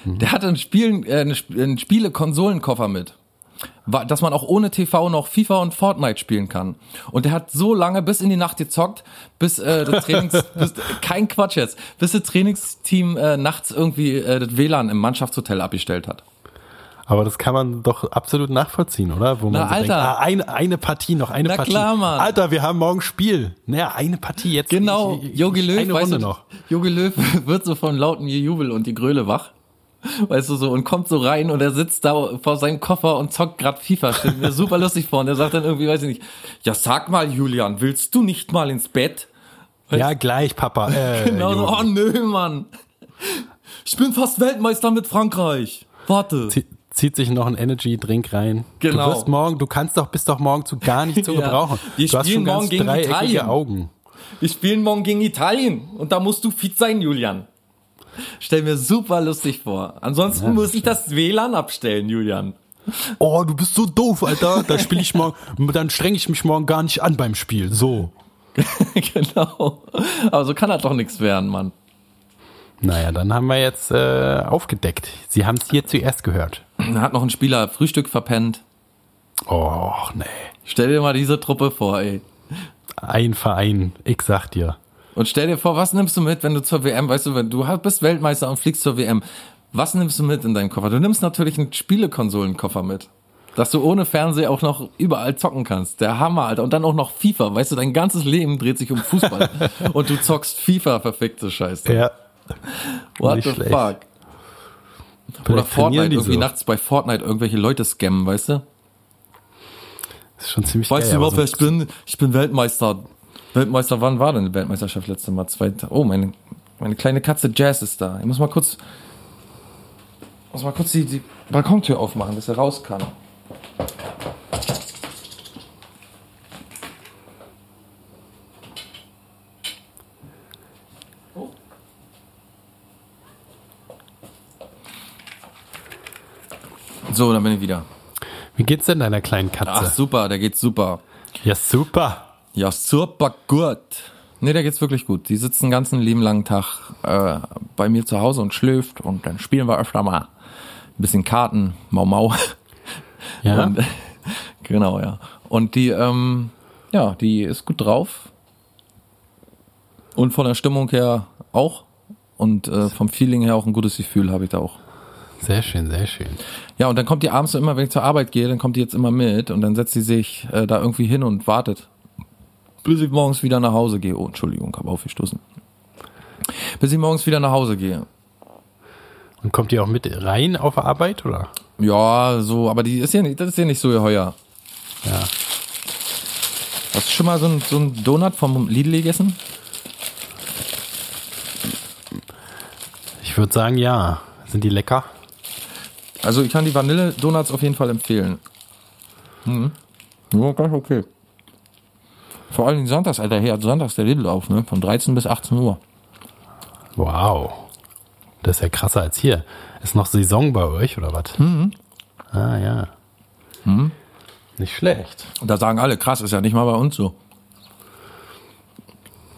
Der hatte einen, Spielen, äh, einen Spiele-Konsolenkoffer mit. Dass man auch ohne TV noch FIFA und Fortnite spielen kann. Und der hat so lange bis in die Nacht gezockt, bis äh, das Trainings, bis, kein Quatsch jetzt, bis das Trainingsteam äh, nachts irgendwie äh, das WLAN im Mannschaftshotel abgestellt hat. Aber das kann man doch absolut nachvollziehen, oder? Wo man Na, so denkt, Alter. ah, eine, eine Partie, noch eine Na Partie. klar, Mann. Alter, wir haben morgen Spiel. Naja, eine Partie jetzt. Genau, Jogi Löw, Eine Runde du, noch. Jogi Löw wird so von lauten Jubel und die Gröle wach. Weißt du so, und kommt so rein und er sitzt da vor seinem Koffer und zockt grad FIFA. Stellt mir super lustig vor. Und er sagt dann irgendwie, weiß ich nicht, ja sag mal, Julian, willst du nicht mal ins Bett? Ja, gleich, Papa. Äh, Genau so, oh nö, Mann. Ich bin fast Weltmeister mit Frankreich. Warte. Zie- Zieht sich noch ein Energy-Drink rein. Genau. Du wirst morgen, du kannst doch, bist doch morgen zu gar nicht zu Ja. gebrauchen. Wir du hast schon ganz morgen gegen dreieckige Italien. Augen. Wir spielen morgen gegen Italien und da musst du fit sein, Julian. Stell mir super lustig vor. Ansonsten muss ich das WLAN abstellen, Julian. Oh, du bist so doof, Alter. Da spiele ich morgen, dann strenge ich mich morgen gar nicht an beim Spiel. So. genau. Aber so kann das doch nichts werden, Mann. Naja, dann haben wir jetzt äh, aufgedeckt. Sie haben es hier zuerst gehört. Da hat noch ein Spieler Frühstück verpennt. Och, nee. Stell dir mal diese Truppe vor, ey. Ein Verein, ich sag dir. Und stell dir vor, was nimmst du mit, wenn du zur WM, weißt du, wenn du bist Weltmeister und fliegst zur WM, was nimmst du mit in deinen Koffer? Du nimmst natürlich einen Spielekonsolenkoffer mit. Dass du ohne Fernseher auch noch überall zocken kannst. Der Hammer, Alter. Und dann auch noch FIFA. Weißt du, dein ganzes Leben dreht sich um Fußball. und du zockst FIFA, verfickte Scheiße. Ja. What nicht the schlecht. fuck? Oder Vielleicht trainieren Fortnite, irgendwie so. nachts bei Fortnite irgendwelche Leute scammen, weißt du? Das ist schon ziemlich Weißt geil. du überhaupt, wer so- ich bin? Ich bin Weltmeister. Weltmeister, wann war denn die Weltmeisterschaft letzte Mal? Zwei, oh, meine, meine kleine Katze Jazz ist da. Ich muss mal kurz, muss mal kurz die, die Balkontür aufmachen, dass er raus kann. Oh. So, dann bin ich wieder. Wie geht's denn deiner kleinen Katze? Ach super, der geht super. Ja, super. Ja, super gut. Nee, der geht's wirklich gut. Die sitzt den ganzen lieben langen Tag äh, bei mir zu Hause und schläft und dann spielen wir öfter mal ein bisschen Karten, Mau Mau. Ja. Und, genau, ja. Und die, ähm, ja, die ist gut drauf. Und von der Stimmung her auch. Und äh, vom Feeling her auch ein gutes Gefühl habe ich da auch. Sehr schön, sehr schön. Ja, und dann kommt die abends so immer, wenn ich zur Arbeit gehe, dann kommt die jetzt immer mit und dann setzt sie sich äh, da irgendwie hin und wartet, bis ich morgens wieder nach Hause gehe. Oh, Entschuldigung, habe aufgestoßen. Bis ich morgens wieder nach Hause gehe. Und kommt die auch mit rein auf Arbeit, oder? Ja, so, aber die ist ja nicht, das ist ja nicht so geheuer. Ja. Hast du schon mal so ein, so ein Donut vom Lidl gegessen? Ich würde sagen, ja. Sind die lecker? Also ich kann die Vanille-Donuts auf jeden Fall empfehlen. Mhm. Ja, ganz okay. Vor allem sonntags, Alter, hier hat sonntags der Lidl auf, ne? Von 13 bis 18 Uhr. Wow. Das ist ja krasser als hier. Ist noch Saison bei euch, oder was? Mhm. Ah, ja. Nicht schlecht. Und da sagen alle, krass, ist ja nicht mal bei uns so.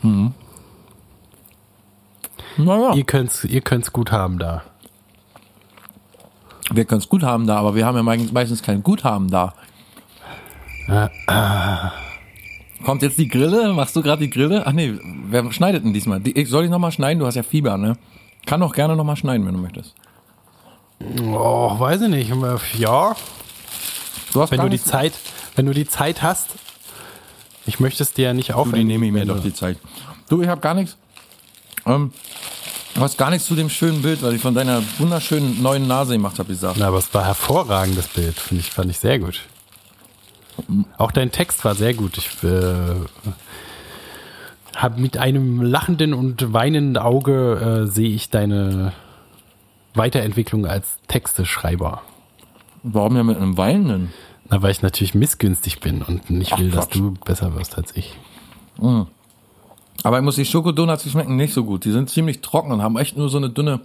Mhm. Naja, Ihr könnt's, ihr könnt's gut haben da. wir können es gut haben da, aber wir haben ja mei- meistens kein Guthaben da. Kommt jetzt die Grille? Machst du gerade die Grille? Ach nee, wer schneidet denn diesmal? Die, soll ich nochmal schneiden? Du hast ja Fieber, ne? Kann auch gerne nochmal schneiden, wenn du möchtest. Oh, weiß ich nicht. Ja. Du hast Wenn du die nicht- Zeit, wenn du die Zeit hast. Ich möchte es dir ja nicht aufhören. die nehme ich mir doch die Zeit. Du, ich habe gar nichts. Ähm, du hast gar nichts zu dem schönen Bild, was ich von deiner wunderschönen neuen Nase gemacht habe, gesagt. Na, aber es war hervorragendes Bild, finde ich, fand ich sehr gut. Auch dein Text war sehr gut. Ich äh, habe mit einem lachenden und weinenden Auge äh, sehe ich deine Weiterentwicklung als Texteschreiber. Warum ja mit einem weinenden? Na, weil ich natürlich missgünstig bin und nicht Ach, will, dass Quatsch. du besser wirst als ich. Aber ich muss die Schokodonuts, die schmecken nicht so gut. Die sind ziemlich trocken und haben echt nur so eine dünne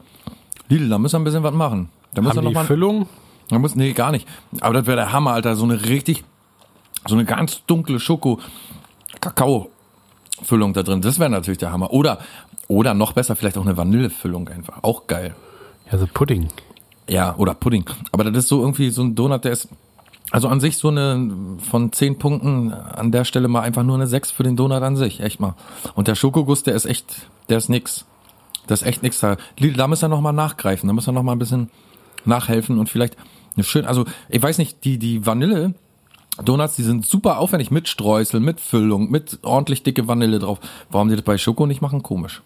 Lidl. Da müssen wir ein bisschen was machen. Da muss Haben die noch mal, Füllung? da muss, nee, gar nicht. Aber das wäre der Hammer, Alter. So eine richtig, so eine ganz dunkle Schoko-Kakao-Füllung da drin. Das wäre natürlich der Hammer. Oder, oder noch besser, vielleicht auch eine Vanillefüllung einfach. Auch geil. Ja, so Pudding. Ja, oder Pudding. Aber das ist so irgendwie so ein Donut, der ist, also an sich so eine, von zehn Punkten an der Stelle mal einfach nur eine sechs für den Donut an sich, echt mal. Und der Schokoguss, der ist echt, der ist nix. Das ist echt nix da. Da müssen wir noch mal nachgreifen, da müssen wir noch mal ein bisschen nachhelfen und vielleicht eine schön, also ich weiß nicht, die, die Vanille, Donuts, die sind super aufwendig mit Streusel, mit Füllung, mit ordentlich dicke Vanille drauf. Warum die das bei Schoko nicht machen? Komisch.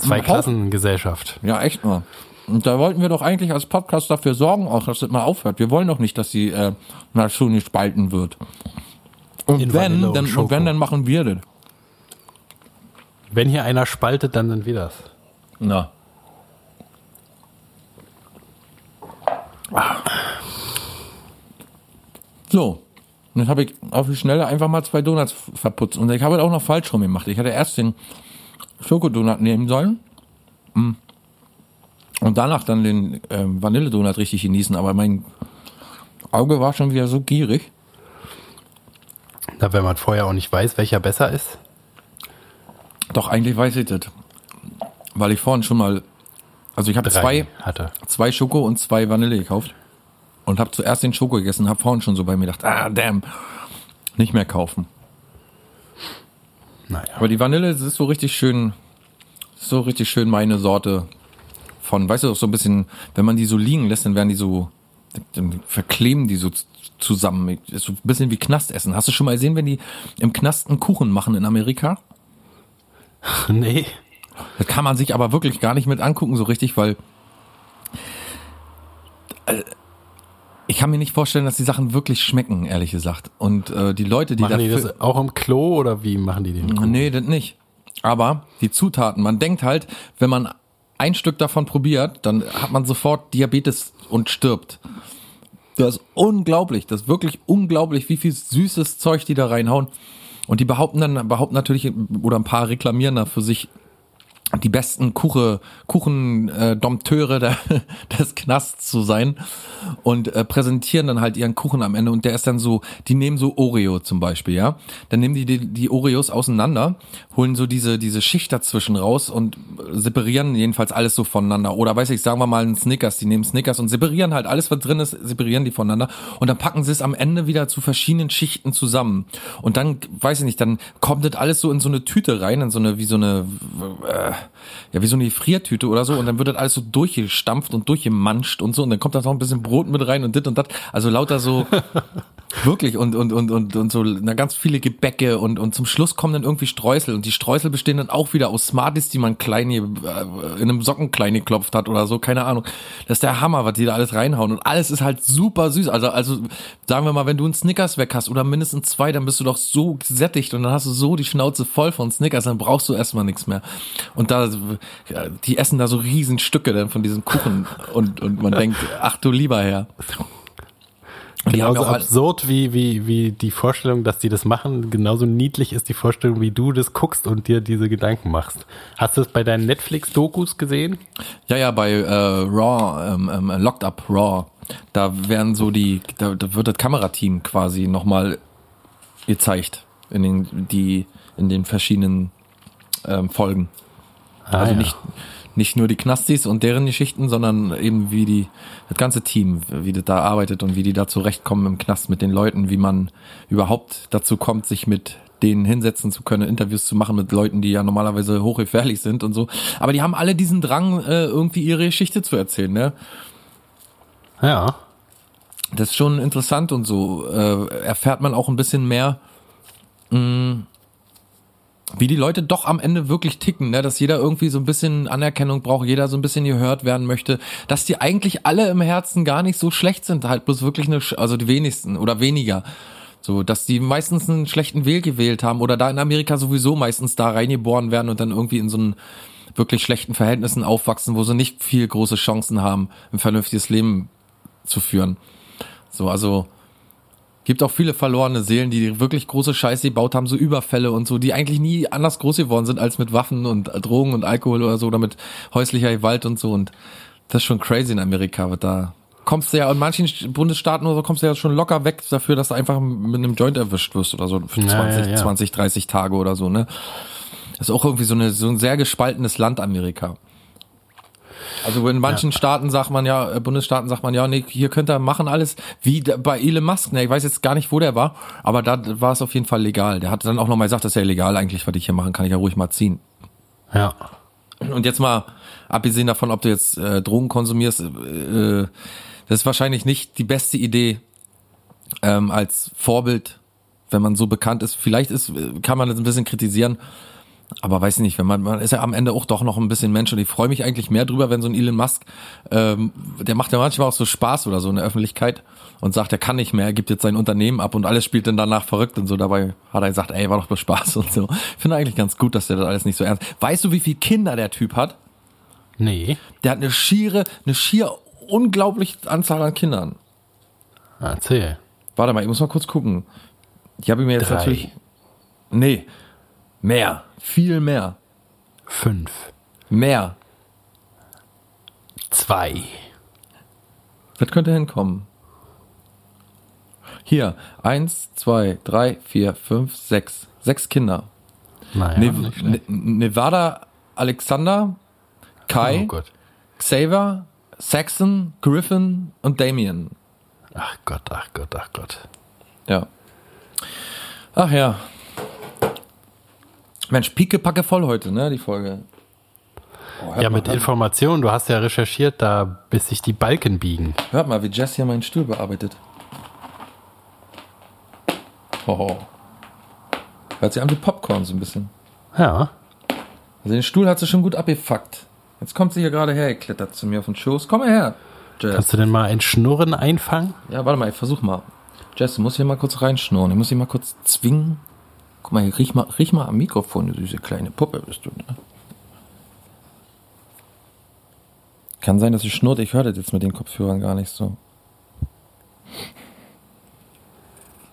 Zwei Auch- Klassengesellschaft. Ja, echt mal. Und da wollten wir doch eigentlich als Podcast dafür sorgen, auch dass das mal aufhört. Wir wollen doch nicht, dass die äh, Nation gespalten wird. Und In wenn, Vanille und dann, Schoko. und wenn, dann machen wir das. Wenn hier einer spaltet, dann sind wir das. Na. So. Und jetzt habe ich auf die Schnelle einfach mal zwei Donuts verputzt. Und ich habe auch noch falsch rum gemacht. Ich hatte erst den Schokodonut nehmen sollen. Mm. Und danach dann den ähm, Vanilledonut richtig genießen. Aber mein Auge war schon wieder so gierig. Na, wenn man vorher auch nicht weiß, welcher besser ist. Doch, eigentlich weiß ich das. Weil ich vorhin schon mal, also ich habe zwei, hatte. zwei Schoko und zwei Vanille gekauft und habe zuerst den Schoko gegessen, habe vorhin schon so bei mir gedacht, ah damn, nicht mehr kaufen. Naja. Aber die Vanille, das ist so richtig schön, so richtig schön meine Sorte von, weißt du, so ein bisschen, wenn man die so liegen lässt, dann werden die so, dann verkleben die so zusammen. Ist so ein bisschen wie Knastessen. Hast du schon mal gesehen, wenn die im Knast einen Kuchen machen in Amerika? nee. Das kann man sich aber wirklich gar nicht mit angucken so richtig, weil ich kann mir nicht vorstellen, dass die Sachen wirklich schmecken, ehrlich gesagt. Und äh, die Leute, die Machen die das auch im Klo oder wie machen die den? Kuchen? Nee, das nicht. Aber die Zutaten, man denkt halt, wenn man ein Stück davon probiert, dann hat man sofort Diabetes und stirbt. Das ist unglaublich, das ist wirklich unglaublich, wie viel süßes Zeug die da reinhauen. Und die behaupten dann, behaupten natürlich, oder ein paar reklamieren da für sich die besten Kuche, Kuchen äh, des Knasts zu sein und äh, präsentieren dann halt ihren Kuchen am Ende und der ist dann so, die nehmen so Oreo zum Beispiel, ja, dann nehmen die die, die Oreos auseinander, holen so diese diese Schicht dazwischen raus und separieren jedenfalls alles so voneinander. Oder weiß ich, sagen wir mal einen Snickers, die nehmen Snickers und separieren halt alles was drin ist, separieren die voneinander und dann packen sie es am Ende wieder zu verschiedenen Schichten zusammen. Und dann weiß ich nicht, dann kommt das alles so in so eine Tüte rein, in so eine wie so eine äh, ja, wie so eine Friertüte oder so und dann wird das alles so durchgestampft und durchgemanscht und so und dann kommt da noch ein bisschen Brot mit rein und dit und dat. Also lauter so wirklich und und und und und so na ganz viele Gebäcke und und zum Schluss kommen dann irgendwie Streusel und die Streusel bestehen dann auch wieder aus Smarties, die man klein äh, in einem Socken klein geklopft hat oder so, keine Ahnung. Das ist der Hammer, was die da alles reinhauen und alles ist halt super süß. Also also sagen wir mal, wenn du einen Snickers weg hast oder mindestens zwei, dann bist du doch so gesättigt und dann hast du so die Schnauze voll von Snickers, dann brauchst du erstmal nichts mehr. Und da ja, die essen da so riesen Stücke dann von diesem Kuchen und und man denkt, ach du lieber Herr. Genauso ja absurd wie, wie, wie die Vorstellung, dass die das machen, genauso niedlich ist die Vorstellung, wie du das guckst und dir diese Gedanken machst. Hast du es bei deinen Netflix-Dokus gesehen? Ja, ja, bei äh, Raw, ähm, ähm, Locked Up Raw, da werden so die, da, da wird das Kamerateam quasi nochmal gezeigt in den, die, in den verschiedenen ähm, Folgen. Ah, also ja. nicht, nicht nur die Knastis und deren Geschichten, sondern eben wie die, das ganze Team, wie das da arbeitet und wie die da zurechtkommen im Knast mit den Leuten, wie man überhaupt dazu kommt, sich mit denen hinsetzen zu können, Interviews zu machen mit Leuten, die ja normalerweise hochgefährlich sind und so. Aber die haben alle diesen Drang, äh, irgendwie ihre Geschichte zu erzählen, ne? Ja. das ist schon interessant und so äh, erfährt man auch ein bisschen mehr, mh, wie die Leute doch am Ende wirklich ticken, ne? dass jeder irgendwie so ein bisschen Anerkennung braucht, jeder so ein bisschen gehört werden möchte, dass die eigentlich alle im Herzen gar nicht so schlecht sind, halt bloß wirklich eine, also die wenigsten oder weniger. So, dass die meistens einen schlechten Weg gewählt haben oder da in Amerika sowieso meistens da reingeboren werden und dann irgendwie in so einen wirklich schlechten Verhältnissen aufwachsen, wo sie nicht viel große Chancen haben, ein vernünftiges Leben zu führen. So, also gibt auch viele verlorene Seelen, die wirklich große Scheiße gebaut haben, so Überfälle und so, die eigentlich nie anders groß geworden sind als mit Waffen und Drogen und Alkohol oder so oder mit häuslicher Gewalt und so. Und das ist schon crazy in Amerika, was da kommst du ja in manchen Bundesstaaten oder so kommst du ja schon locker weg dafür, dass du einfach mit einem Joint erwischt wirst oder so für 20, ja, ja. 20, 30 Tage oder so, ne? Das ist auch irgendwie so, eine, so ein sehr gespaltenes Land Amerika. Also in manchen ja. Staaten sagt man ja, äh, Bundesstaaten sagt man ja, nee, hier könnt ihr machen alles, wie bei Elon Musk, ne, ich weiß jetzt gar nicht, wo der war, aber da war es auf jeden Fall legal. Der hat dann auch nochmal gesagt, das ist ja illegal eigentlich, was ich hier machen kann, ich ja ruhig mal ziehen. Ja. Und jetzt mal, abgesehen davon, ob du jetzt äh, Drogen konsumierst, äh, das ist wahrscheinlich nicht die beste Idee ähm, als Vorbild, wenn man so bekannt ist. Vielleicht ist, kann man das ein bisschen kritisieren, aber weiß nicht, wenn man, man ist ja am Ende auch doch noch ein bisschen Mensch und ich freue mich eigentlich mehr drüber, wenn so ein Elon Musk, ähm, der macht ja manchmal auch so Spaß oder so in der Öffentlichkeit und sagt, er kann nicht mehr, er gibt jetzt sein Unternehmen ab und alles spielt dann danach verrückt und so. Dabei hat er gesagt, ey, war doch bloß Spaß und so. Ich finde eigentlich ganz gut, dass der das alles nicht so ernst. Weißt du, wie viele Kinder der Typ hat? Nee. Der hat eine schiere, eine schier unglaubliche Anzahl an Kindern. Erzähl. Warte mal, ich muss mal kurz gucken. Die habe ich mir jetzt Drei. natürlich. Nee. Mehr. Viel mehr. Fünf. Mehr. Zwei. Was könnte hinkommen? Hier. Eins, zwei, drei, vier, fünf, sechs. Sechs Kinder. Naja, ne ne Nevada Alexander, Kai, oh Xaver, Saxon, Griffin und Damien. Ach Gott, ach Gott, ach Gott. Ja. Ach ja. Mensch, pickepacke voll heute, ne, die Folge. Oh, ja, mit Informationen. Du hast ja recherchiert, da bis sich die Balken biegen. Hört mal, wie Jess hier meinen Stuhl bearbeitet. Oh. Hört sich an wie Popcorn so ein bisschen. Ja. Also den Stuhl hat sie schon gut abgefuckt. Jetzt kommt sie hier gerade her, klettert zu mir auf den Schoß. Komm mal her. Jess. Kannst du denn mal ein Schnurren einfangen? Ja, warte mal, ich versuch mal. Jess, du musst hier mal kurz reinschnurren. Ich muss hier mal kurz zwingen. Guck mal, riech mal, riech mal am Mikrofon, du süße kleine Puppe bist du, ne? Kann sein, dass sie schnurrt. Ich höre das jetzt mit den Kopfhörern gar nicht so.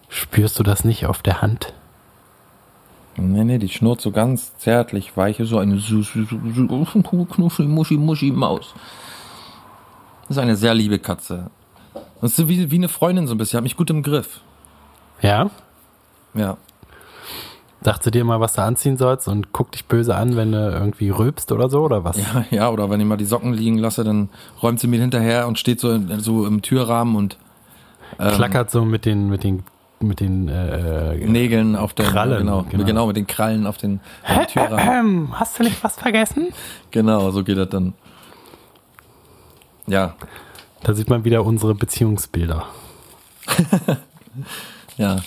Spürst du das nicht auf der Hand? Nee, nee, die schnurrt so ganz zärtlich, weiche, so eine süße, knuffel, muschi, muschi Maus. Das ist eine sehr liebe Katze. Das ist wie, wie eine Freundin so ein bisschen, hat mich gut im Griff. Ja? Ja. Dachte dir mal, was du anziehen sollst und guck dich böse an, wenn du irgendwie rülpst oder so, oder was? Ja, ja, oder wenn ich mal die Socken liegen lasse, dann räumt sie mir hinterher und steht so, so im Türrahmen und ähm, klackert so mit den, mit den mit den äh, Nägeln auf den Krallen. Genau, genau. genau, mit den Krallen auf den, den Türrahmen. Äh, hast du nicht was vergessen? Genau, so geht das dann. Ja. Da sieht man wieder unsere Beziehungsbilder. ja.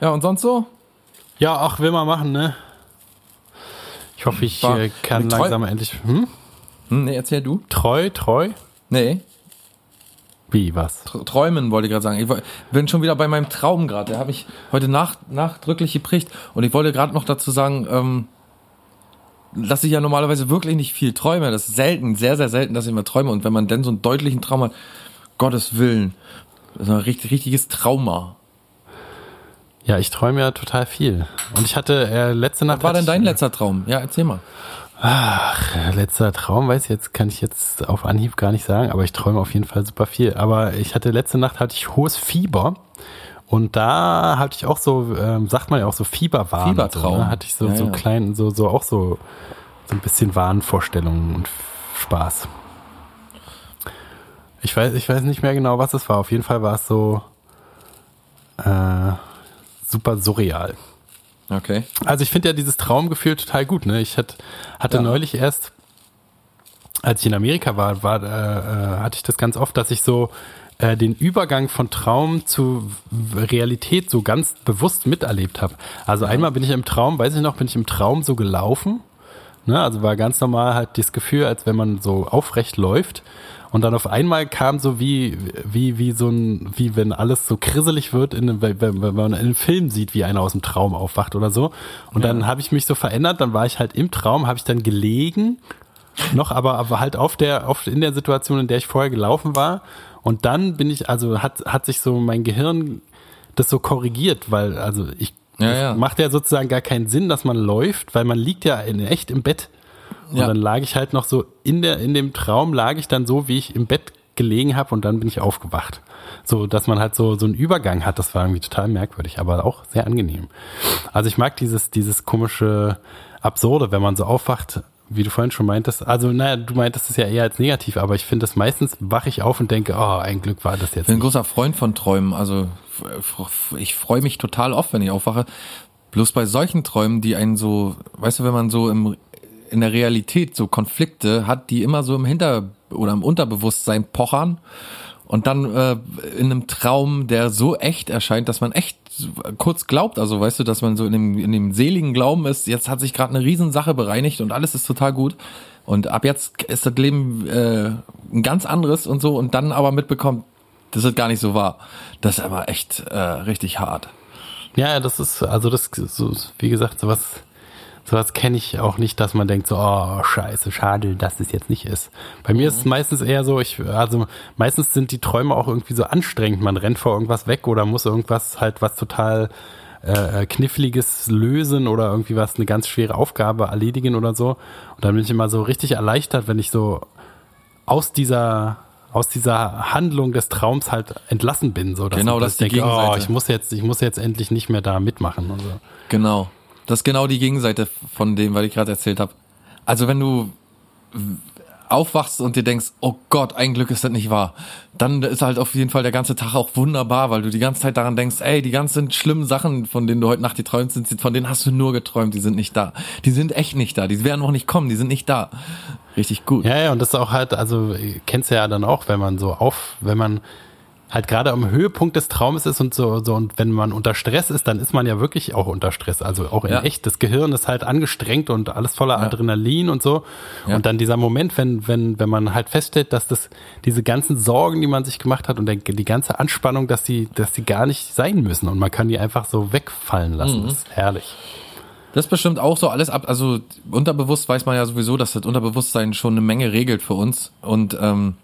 Ja, und sonst so? Ja, ach, will man machen, ne? Ich hoffe, ich War, äh, kann langsam endlich. Hm? hm? Nee, erzähl du. Treu, treu? Nee. Wie, was? Träumen wollte ich gerade sagen. Ich bin schon wieder bei meinem Traum gerade. Der habe ich heute nach, nachdrücklich geprägt. Und ich wollte gerade noch dazu sagen, ähm, dass ich ja normalerweise wirklich nicht viel träume. Das ist selten, sehr, sehr selten, dass ich immer träume. Und wenn man denn so einen deutlichen Traum hat, Gottes Willen, das ist ein richtig, richtiges Trauma. Ja, ich träume ja total viel. Und ich hatte äh, letzte Nacht. Was war denn dein letzter Traum? Ja, erzähl mal. Ach, letzter Traum, weiß ich jetzt, kann ich jetzt auf Anhieb gar nicht sagen, aber ich träume auf jeden Fall super viel. Aber ich hatte letzte Nacht hatte ich hohes Fieber und da hatte ich auch so, ähm, sagt man ja auch so Fieberwahn. Fiebertraum. So, ne? Hatte ich so, ja, so ja. kleinen, so, so auch so, so ein bisschen Wahnvorstellungen und Spaß. Ich weiß, ich weiß nicht mehr genau, was es war. Auf jeden Fall war es so äh, super surreal. Okay. Also ich finde ja dieses Traumgefühl total gut. Ne? Ich hatte, hatte ja. neulich erst als ich in Amerika war, war äh, äh, hatte ich das ganz oft, dass ich so äh, den Übergang von Traum zu Realität so ganz bewusst miterlebt habe. Also einmal bin ich im Traum, weiß ich noch, bin ich im Traum so gelaufen. Ne? Also war ganz normal halt das Gefühl, als wenn man so aufrecht läuft. Und dann auf einmal kam so wie, wie, wie so ein, wie wenn alles so krisselig wird, in, wenn, wenn man in einem Film sieht, wie einer aus dem Traum aufwacht oder so. Und ja. dann habe ich mich so verändert, dann war ich halt im Traum, habe ich dann gelegen, noch aber, aber halt auf der, auf, in der Situation, in der ich vorher gelaufen war. Und dann bin ich, also hat, hat sich so mein Gehirn das so korrigiert, weil, also ich, ja, ja. macht ja sozusagen gar keinen Sinn, dass man läuft, weil man liegt ja in, echt im Bett. Und ja. dann lag ich halt noch so in der, in dem Traum lag ich dann so, wie ich im Bett gelegen habe und dann bin ich aufgewacht. So, dass man halt so, so einen Übergang hat, das war irgendwie total merkwürdig, aber auch sehr angenehm. Also ich mag dieses, dieses komische Absurde, wenn man so aufwacht, wie du vorhin schon meintest, also naja, du meintest es ja eher als negativ, aber ich finde das meistens wache ich auf und denke, oh, ein Glück war das jetzt. Ich bin ein großer Freund von Träumen, also ich freue mich total oft, wenn ich aufwache. Bloß bei solchen Träumen, die einen so, weißt du, wenn man so im, in der Realität so Konflikte hat, die immer so im Hinter- oder im Unterbewusstsein pochern und dann äh, in einem Traum, der so echt erscheint, dass man echt kurz glaubt, also weißt du, dass man so in dem, in dem seligen Glauben ist, jetzt hat sich gerade eine Riesensache bereinigt und alles ist total gut. Und ab jetzt ist das Leben äh, ein ganz anderes und so und dann aber mitbekommt, das ist gar nicht so wahr. Das ist aber echt äh, richtig hart. Ja, das ist, also das, so, wie gesagt, sowas sowas kenne ich auch nicht, dass man denkt so, oh, scheiße, schade, dass es jetzt nicht ist. Bei mir mhm. ist es meistens eher so, ich, also meistens sind die Träume auch irgendwie so anstrengend. Man rennt vor irgendwas weg oder muss irgendwas halt was total äh, äh, kniffliges lösen oder irgendwie was, eine ganz schwere Aufgabe erledigen oder so. Und dann bin ich immer so richtig erleichtert, wenn ich so aus dieser aus dieser Handlung des Traums halt entlassen bin, so dass genau, ich das denke, oh, ich muss jetzt, ich muss jetzt endlich nicht mehr da mitmachen. Also. Genau. Das ist genau die Gegenseite von dem, was ich gerade erzählt habe. Also wenn du aufwachst und dir denkst, oh Gott, ein Glück ist das nicht wahr, dann ist halt auf jeden Fall der ganze Tag auch wunderbar, weil du die ganze Zeit daran denkst, ey, die ganzen schlimmen Sachen, von denen du heute Nacht geträumt sind, von denen hast du nur geträumt, die sind nicht da. Die sind echt nicht da, die werden noch nicht kommen, die sind nicht da. Richtig gut. Ja, ja, und das ist auch halt, also kennst du ja dann auch, wenn man so auf, wenn man halt gerade am Höhepunkt des Traumes ist und so, so und wenn man unter Stress ist, dann ist man ja wirklich auch unter Stress. Also auch in ja. echt. Das Gehirn ist halt angestrengt und alles voller ja. Adrenalin und so. Ja. Und dann dieser Moment, wenn, wenn, wenn man halt feststellt, dass das, diese ganzen Sorgen, die man sich gemacht hat und der, die ganze Anspannung, dass die, dass die gar nicht sein müssen und man kann die einfach so wegfallen lassen. Mhm. Das ist herrlich. Das bestimmt auch so alles ab, also unterbewusst weiß man ja sowieso, dass das Unterbewusstsein schon eine Menge regelt für uns und ähm,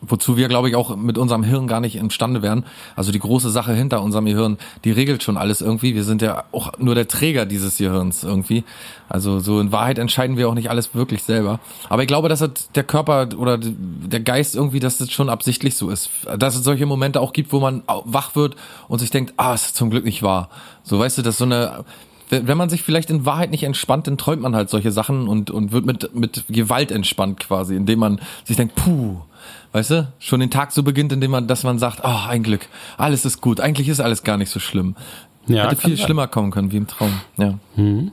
wozu wir, glaube ich, auch mit unserem Hirn gar nicht imstande wären. Also die große Sache hinter unserem Gehirn, die regelt schon alles irgendwie. Wir sind ja auch nur der Träger dieses Gehirns irgendwie. Also so in Wahrheit entscheiden wir auch nicht alles wirklich selber. Aber ich glaube, dass das der Körper oder der Geist irgendwie, dass das schon absichtlich so ist. Dass es solche Momente auch gibt, wo man wach wird und sich denkt, ah, ist zum Glück nicht wahr. So, weißt du, dass so eine, wenn man sich vielleicht in Wahrheit nicht entspannt, dann träumt man halt solche Sachen und, und wird mit, mit Gewalt entspannt quasi, indem man sich denkt, puh, weißt du, schon den Tag so beginnt, indem man, dass man sagt, oh, ein Glück, alles ist gut, eigentlich ist alles gar nicht so schlimm. Ja, Hätte viel sein. schlimmer kommen können, wie im Traum, ja. Mhm.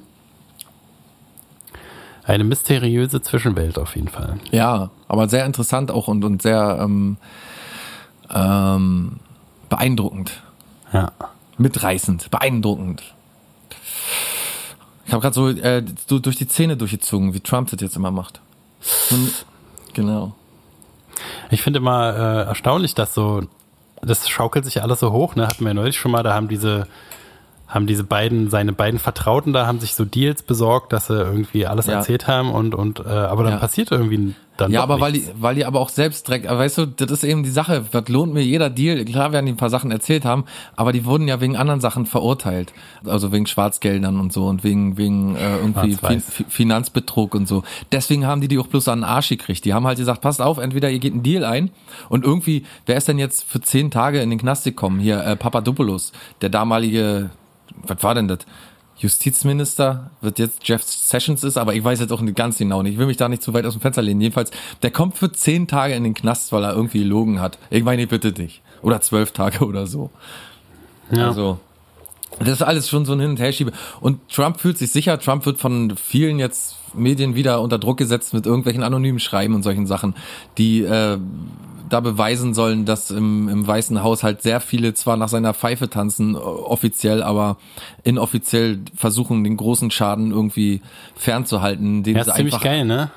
Eine mysteriöse Zwischenwelt auf jeden Fall. Ja, aber sehr interessant auch und, und sehr ähm, ähm, beeindruckend. Ja. Mitreißend, beeindruckend. Ich habe gerade so, äh, durch die Zähne durchgezogen, wie Trump das jetzt immer macht. Und, genau. Ich finde immer äh, erstaunlich, dass so, das schaukelt sich alles so hoch, ne? Hatten wir neulich schon mal, da haben diese haben diese beiden, seine beiden Vertrauten da, haben sich so Deals besorgt, dass sie irgendwie alles ja. erzählt haben und, und äh, aber dann ja. passiert irgendwie dann Ja, aber weil die, weil die aber auch selbst direkt, weißt du, das ist eben die Sache, das lohnt mir jeder Deal, klar werden die ein paar Sachen erzählt haben, aber die wurden ja wegen anderen Sachen verurteilt. Also wegen Schwarzgeldern und so und wegen, wegen äh, irgendwie fin Finanzbetrug und so. Deswegen haben die die auch bloß an den Arsch gekriegt. Die haben halt gesagt, passt auf, entweder ihr geht einen Deal ein und irgendwie, wer ist denn jetzt für zehn Tage in den Knast gekommen? Hier, äh, Papadopoulos, der damalige was war denn das? Justizminister, wird jetzt Jeff Sessions ist, aber ich weiß jetzt auch nicht ganz genau nicht. Ich will mich da nicht zu weit aus dem Fenster lehnen. Jedenfalls, der kommt für zehn Tage in den Knast, weil er irgendwie gelogen hat. Ich meine, ich bitte dich. Oder zwölf Tage oder so. Ja. Also, Das ist alles schon so ein Hin- und Herschiebe. Und Trump fühlt sich sicher. Trump wird von vielen jetzt Medien wieder unter Druck gesetzt mit irgendwelchen anonymen Schreiben und solchen Sachen, die äh, da beweisen sollen, dass im, im Weißen Haus halt sehr viele zwar nach seiner Pfeife tanzen, offiziell, aber inoffiziell versuchen, den großen Schaden irgendwie fernzuhalten. Den ja, ist ziemlich geil, ne?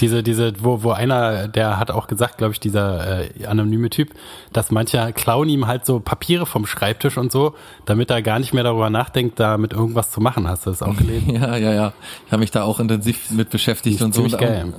Diese, diese, wo, wo einer, der hat auch gesagt, glaube ich, dieser äh, anonyme Typ, dass manche klauen ihm halt so Papiere vom Schreibtisch und so, damit er gar nicht mehr darüber nachdenkt, da mit irgendwas zu machen. Hast du das auch gelesen? ja, ja, ja. Ich habe mich da auch intensiv mit beschäftigt und so. Geil.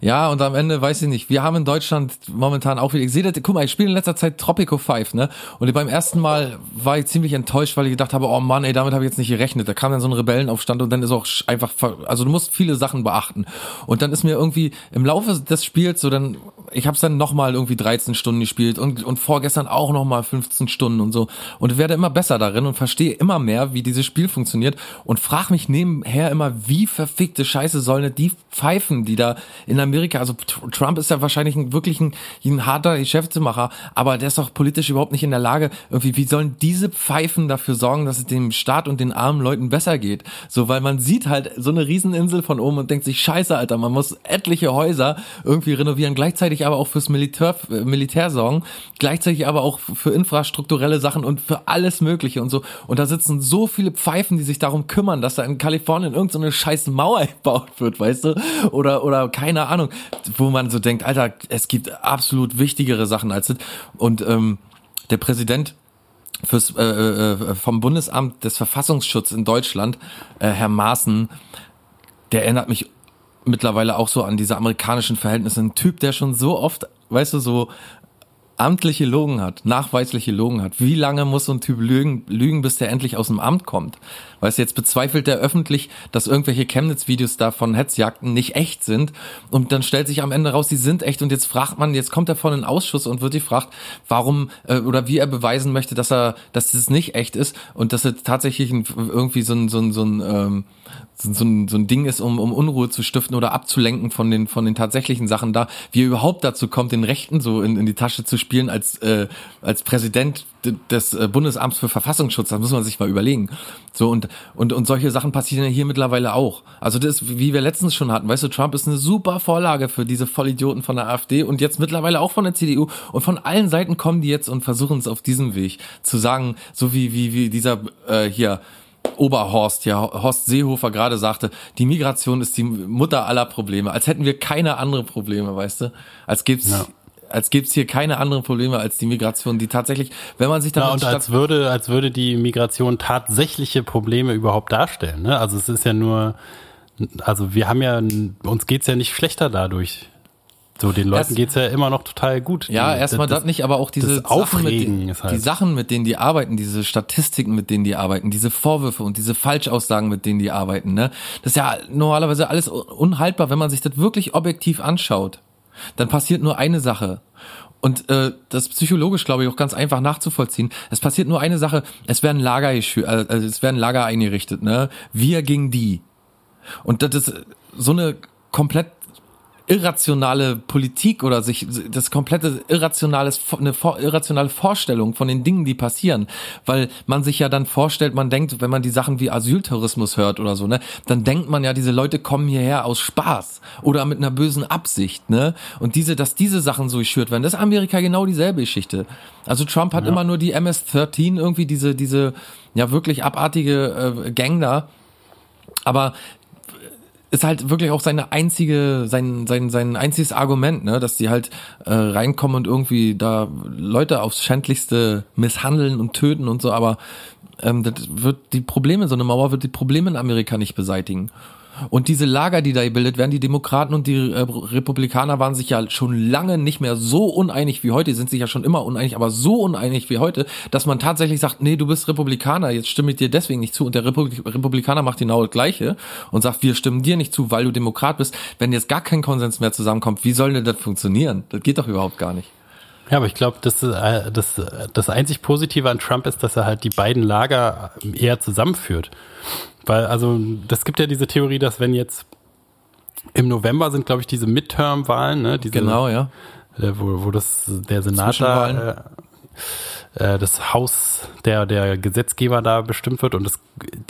Ja, und am Ende weiß ich nicht. Wir haben in Deutschland momentan auch wieder. Ich sehe das, guck mal, ich spiele in letzter Zeit Tropico 5, ne? Und beim ersten Mal war ich ziemlich enttäuscht, weil ich gedacht habe, oh Mann, ey, damit habe ich jetzt nicht gerechnet. Da kam dann so ein Rebellenaufstand und dann ist auch einfach, also du musst viele Sachen beachten. Und dann ist mir irgendwie im Laufe des Spiels so dann, ich habe es dann nochmal irgendwie 13 Stunden gespielt und, und vorgestern auch nochmal 15 Stunden und so. Und werde immer besser darin und verstehe immer mehr, wie dieses Spiel funktioniert und frage mich nebenher immer, wie verfickte Scheiße sollen die Pfeifen, die da in Amerika, also Trump ist ja wahrscheinlich ein, wirklich ein, ein harter Geschäftsmacher, aber der ist doch politisch überhaupt nicht in der Lage, irgendwie, wie sollen diese Pfeifen dafür sorgen, dass es dem Staat und den armen Leuten besser geht? So, weil man sieht halt so eine Rieseninsel von oben und denkt sich, scheiße, Alter, man muss etliche Häuser irgendwie renovieren, gleichzeitig aber auch fürs Militär, äh, Militär sorgen, gleichzeitig aber auch für infrastrukturelle Sachen und für alles Mögliche und so. Und da sitzen so viele Pfeifen, die sich darum kümmern, dass da in Kalifornien irgendeine so scheiß Mauer gebaut wird, weißt du? Oder, oder keine Ahnung, wo man so denkt, Alter, es gibt absolut wichtigere Sachen als das. Und ähm, der Präsident fürs, äh, äh, vom Bundesamt des Verfassungsschutzes in Deutschland, äh, Herr Maaßen, der erinnert mich mittlerweile auch so an diese amerikanischen Verhältnisse. Ein Typ, der schon so oft, weißt du, so amtliche Logen hat, nachweisliche Logen hat. Wie lange muss so ein Typ lügen, lügen, bis der endlich aus dem Amt kommt? Weißt du, jetzt bezweifelt er öffentlich, dass irgendwelche Chemnitz-Videos da von Hetzjagden nicht echt sind. Und dann stellt sich am Ende raus, die sind echt. Und jetzt fragt man, jetzt kommt er vor den Ausschuss und wird gefragt, warum äh, oder wie er beweisen möchte, dass er, dass das nicht echt ist und dass er tatsächlich ein, irgendwie so ein, so ein, so ein ähm, so ein, so ein Ding ist, um, um Unruhe zu stiften oder abzulenken von den, von den tatsächlichen Sachen da, wie er überhaupt dazu kommt, den Rechten so in, in die Tasche zu spielen als, äh, als Präsident des äh, Bundesamts für Verfassungsschutz, das muss man sich mal überlegen. So und, und, und solche Sachen passieren ja hier mittlerweile auch. Also das, wie wir letztens schon hatten, weißt du, Trump ist eine super Vorlage für diese Vollidioten von der AfD und jetzt mittlerweile auch von der CDU und von allen Seiten kommen die jetzt und versuchen es auf diesem Weg zu sagen, so wie, wie, wie dieser äh, hier, Oberhorst, ja, Horst Seehofer gerade sagte, die Migration ist die Mutter aller Probleme, als hätten wir keine anderen Probleme, weißt du? Als gibt's ja. Als gibt's hier keine anderen Probleme als die Migration, die tatsächlich, wenn man sich da ja, und als würde als würde die Migration tatsächliche Probleme überhaupt darstellen, ne? Also es ist ja nur also wir haben ja uns geht's ja nicht schlechter dadurch. So, den Leuten Erst, geht's ja immer noch total gut. Ja, erstmal das, das, nicht, aber auch diese Sachen, mit den, halt. die Sachen, mit denen die arbeiten, diese Statistiken, mit denen die arbeiten, diese Vorwürfe und diese Falschaussagen, mit denen die arbeiten, ne? Das ist ja normalerweise alles unhaltbar, wenn man sich das wirklich objektiv anschaut. Dann passiert nur eine Sache. Und äh, das psychologisch, glaube ich, auch ganz einfach nachzuvollziehen. Es passiert nur eine Sache, es werden Lager, äh, also es werden Lager eingerichtet, ne? Wir gegen die. Und das ist so eine komplett irrationale Politik oder sich das komplette irrationales eine irrationale Vorstellung von den Dingen, die passieren, weil man sich ja dann vorstellt, man denkt, wenn man die Sachen wie Asyltourismus hört oder so, ne, dann denkt man ja, diese Leute kommen hierher aus Spaß oder mit einer bösen Absicht, ne? Und diese, dass diese Sachen so geschürt werden, das ist Amerika genau dieselbe Geschichte. Also Trump hat ja. immer nur die MS-13 irgendwie diese diese ja wirklich abartige äh, Gang da aber ist halt wirklich auch seine einzige, sein, sein, sein einziges Argument, ne, dass die halt äh, reinkommen und irgendwie da Leute aufs Schändlichste misshandeln und töten und so, aber ähm, das wird die Probleme, so eine Mauer wird die Probleme in Amerika nicht beseitigen. Und diese Lager, die da gebildet werden, die Demokraten und die äh, Republikaner waren sich ja schon lange nicht mehr so uneinig wie heute, die sind sich ja schon immer uneinig, aber so uneinig wie heute, dass man tatsächlich sagt, nee, du bist Republikaner, jetzt stimme ich dir deswegen nicht zu. Und der Republik Republikaner macht genau das Gleiche und sagt, wir stimmen dir nicht zu, weil du Demokrat bist. Wenn jetzt gar kein Konsens mehr zusammenkommt, wie soll denn das funktionieren? Das geht doch überhaupt gar nicht. Ja, aber ich glaube, das, äh, das, das einzig Positive an Trump ist, dass er halt die beiden Lager eher zusammenführt. Weil, also, das gibt ja diese Theorie, dass wenn jetzt im November sind, glaube ich, diese Midterm-Wahlen, ne? Diese, genau, ja. Äh, wo, wo das der Senat da, äh, das Haus der, der Gesetzgeber da bestimmt wird. Und das,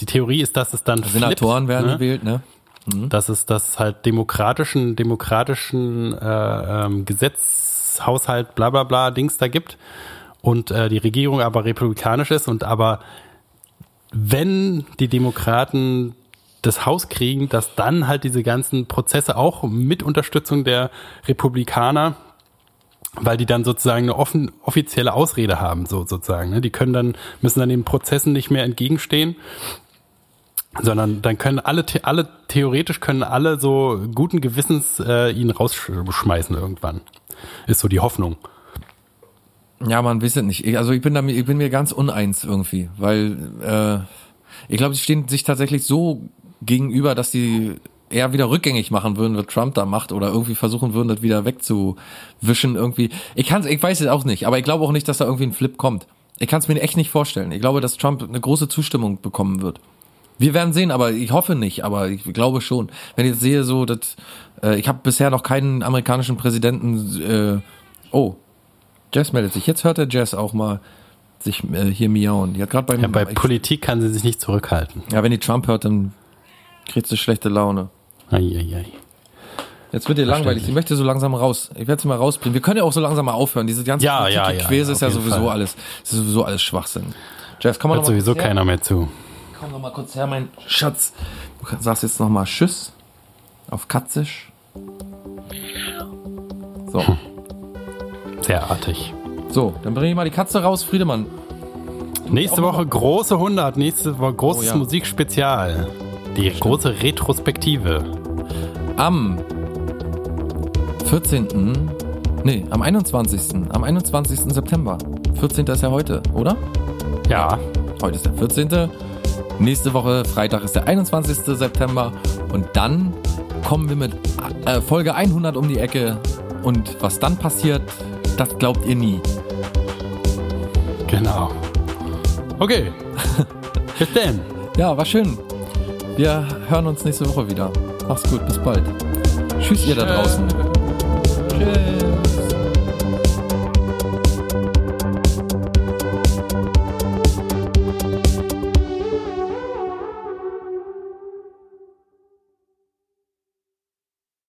die Theorie ist, dass es dann Senatoren flippt, werden ne? gewählt, ne? dass es das halt demokratischen, demokratischen äh, ähm, Gesetzhaushalt, bla bla bla Dings da gibt und äh, die Regierung aber republikanisch ist und aber wenn die Demokraten das Haus kriegen, dass dann halt diese ganzen Prozesse auch mit Unterstützung der Republikaner, weil die dann sozusagen eine offen, offizielle Ausrede haben, so sozusagen. Ne? Die können dann, müssen dann den Prozessen nicht mehr entgegenstehen sondern dann können alle, alle theoretisch können alle so guten Gewissens äh, ihn rausschmeißen irgendwann. Ist so die Hoffnung. Ja, man weiß es nicht. Ich- Also ich bin da, ich bin mir ganz uneins irgendwie, weil äh, ich glaube, sie stehen sich tatsächlich so gegenüber, dass die eher wieder rückgängig machen würden, was Trump da macht, oder irgendwie versuchen würden, das wieder wegzuwischen irgendwie. Ich kann's, ich weiß es auch nicht, aber ich glaube auch nicht, dass da irgendwie ein Flip kommt. Ich kann es mir echt nicht vorstellen. Ich glaube, dass Trump eine große Zustimmung bekommen wird. Wir werden sehen, aber ich hoffe nicht, aber ich glaube schon. Wenn ich jetzt sehe, so, dass äh, ich habe bisher noch keinen amerikanischen Präsidenten. Äh, oh, Jess meldet sich. Jetzt hört der Jess auch mal sich äh, hier miauen. Die hat gerade beim Ja, bei ich, Politik kann sie sich nicht zurückhalten. ja, wenn die Trump hört, dann kriegt sie schlechte Laune. Eieiei. Jetzt wird ihr langweilig. Ich möchte so langsam raus. Ich werde sie mal rausbringen. Wir können ja auch so langsam mal aufhören. Diese ganze Ja, ja, ja, Quäse ja, ist ja sowieso Fall. alles. Ist sowieso alles Schwachsinn. Jess, komm mal Hört sowieso keiner mehr zu. Komm noch mal kurz her, mein Schatz. Du sagst jetzt noch mal Tschüss auf Katzisch. So, Sehr artig. so, dann bring ich mal die Katze raus, Friedemann. Nächste Woche große 100. Nächste Woche großes Oh ja. Musikspezial. Die große Retrospektive. Am 14. Nee, am 21. Am 21. September. 14. ist ja heute, oder? Ja, Heute ist der 14. Nächste Woche, Freitag ist der 21. September. Und dann kommen wir mit äh, Folge 100 um die Ecke. Und was dann passiert, das glaubt ihr nie. genau. Okay. Bis denn. Ja, war schön. Wir hören uns nächste Woche wieder. Mach's gut, bis bald. Tschüss, ihr da draußen. Tschüss.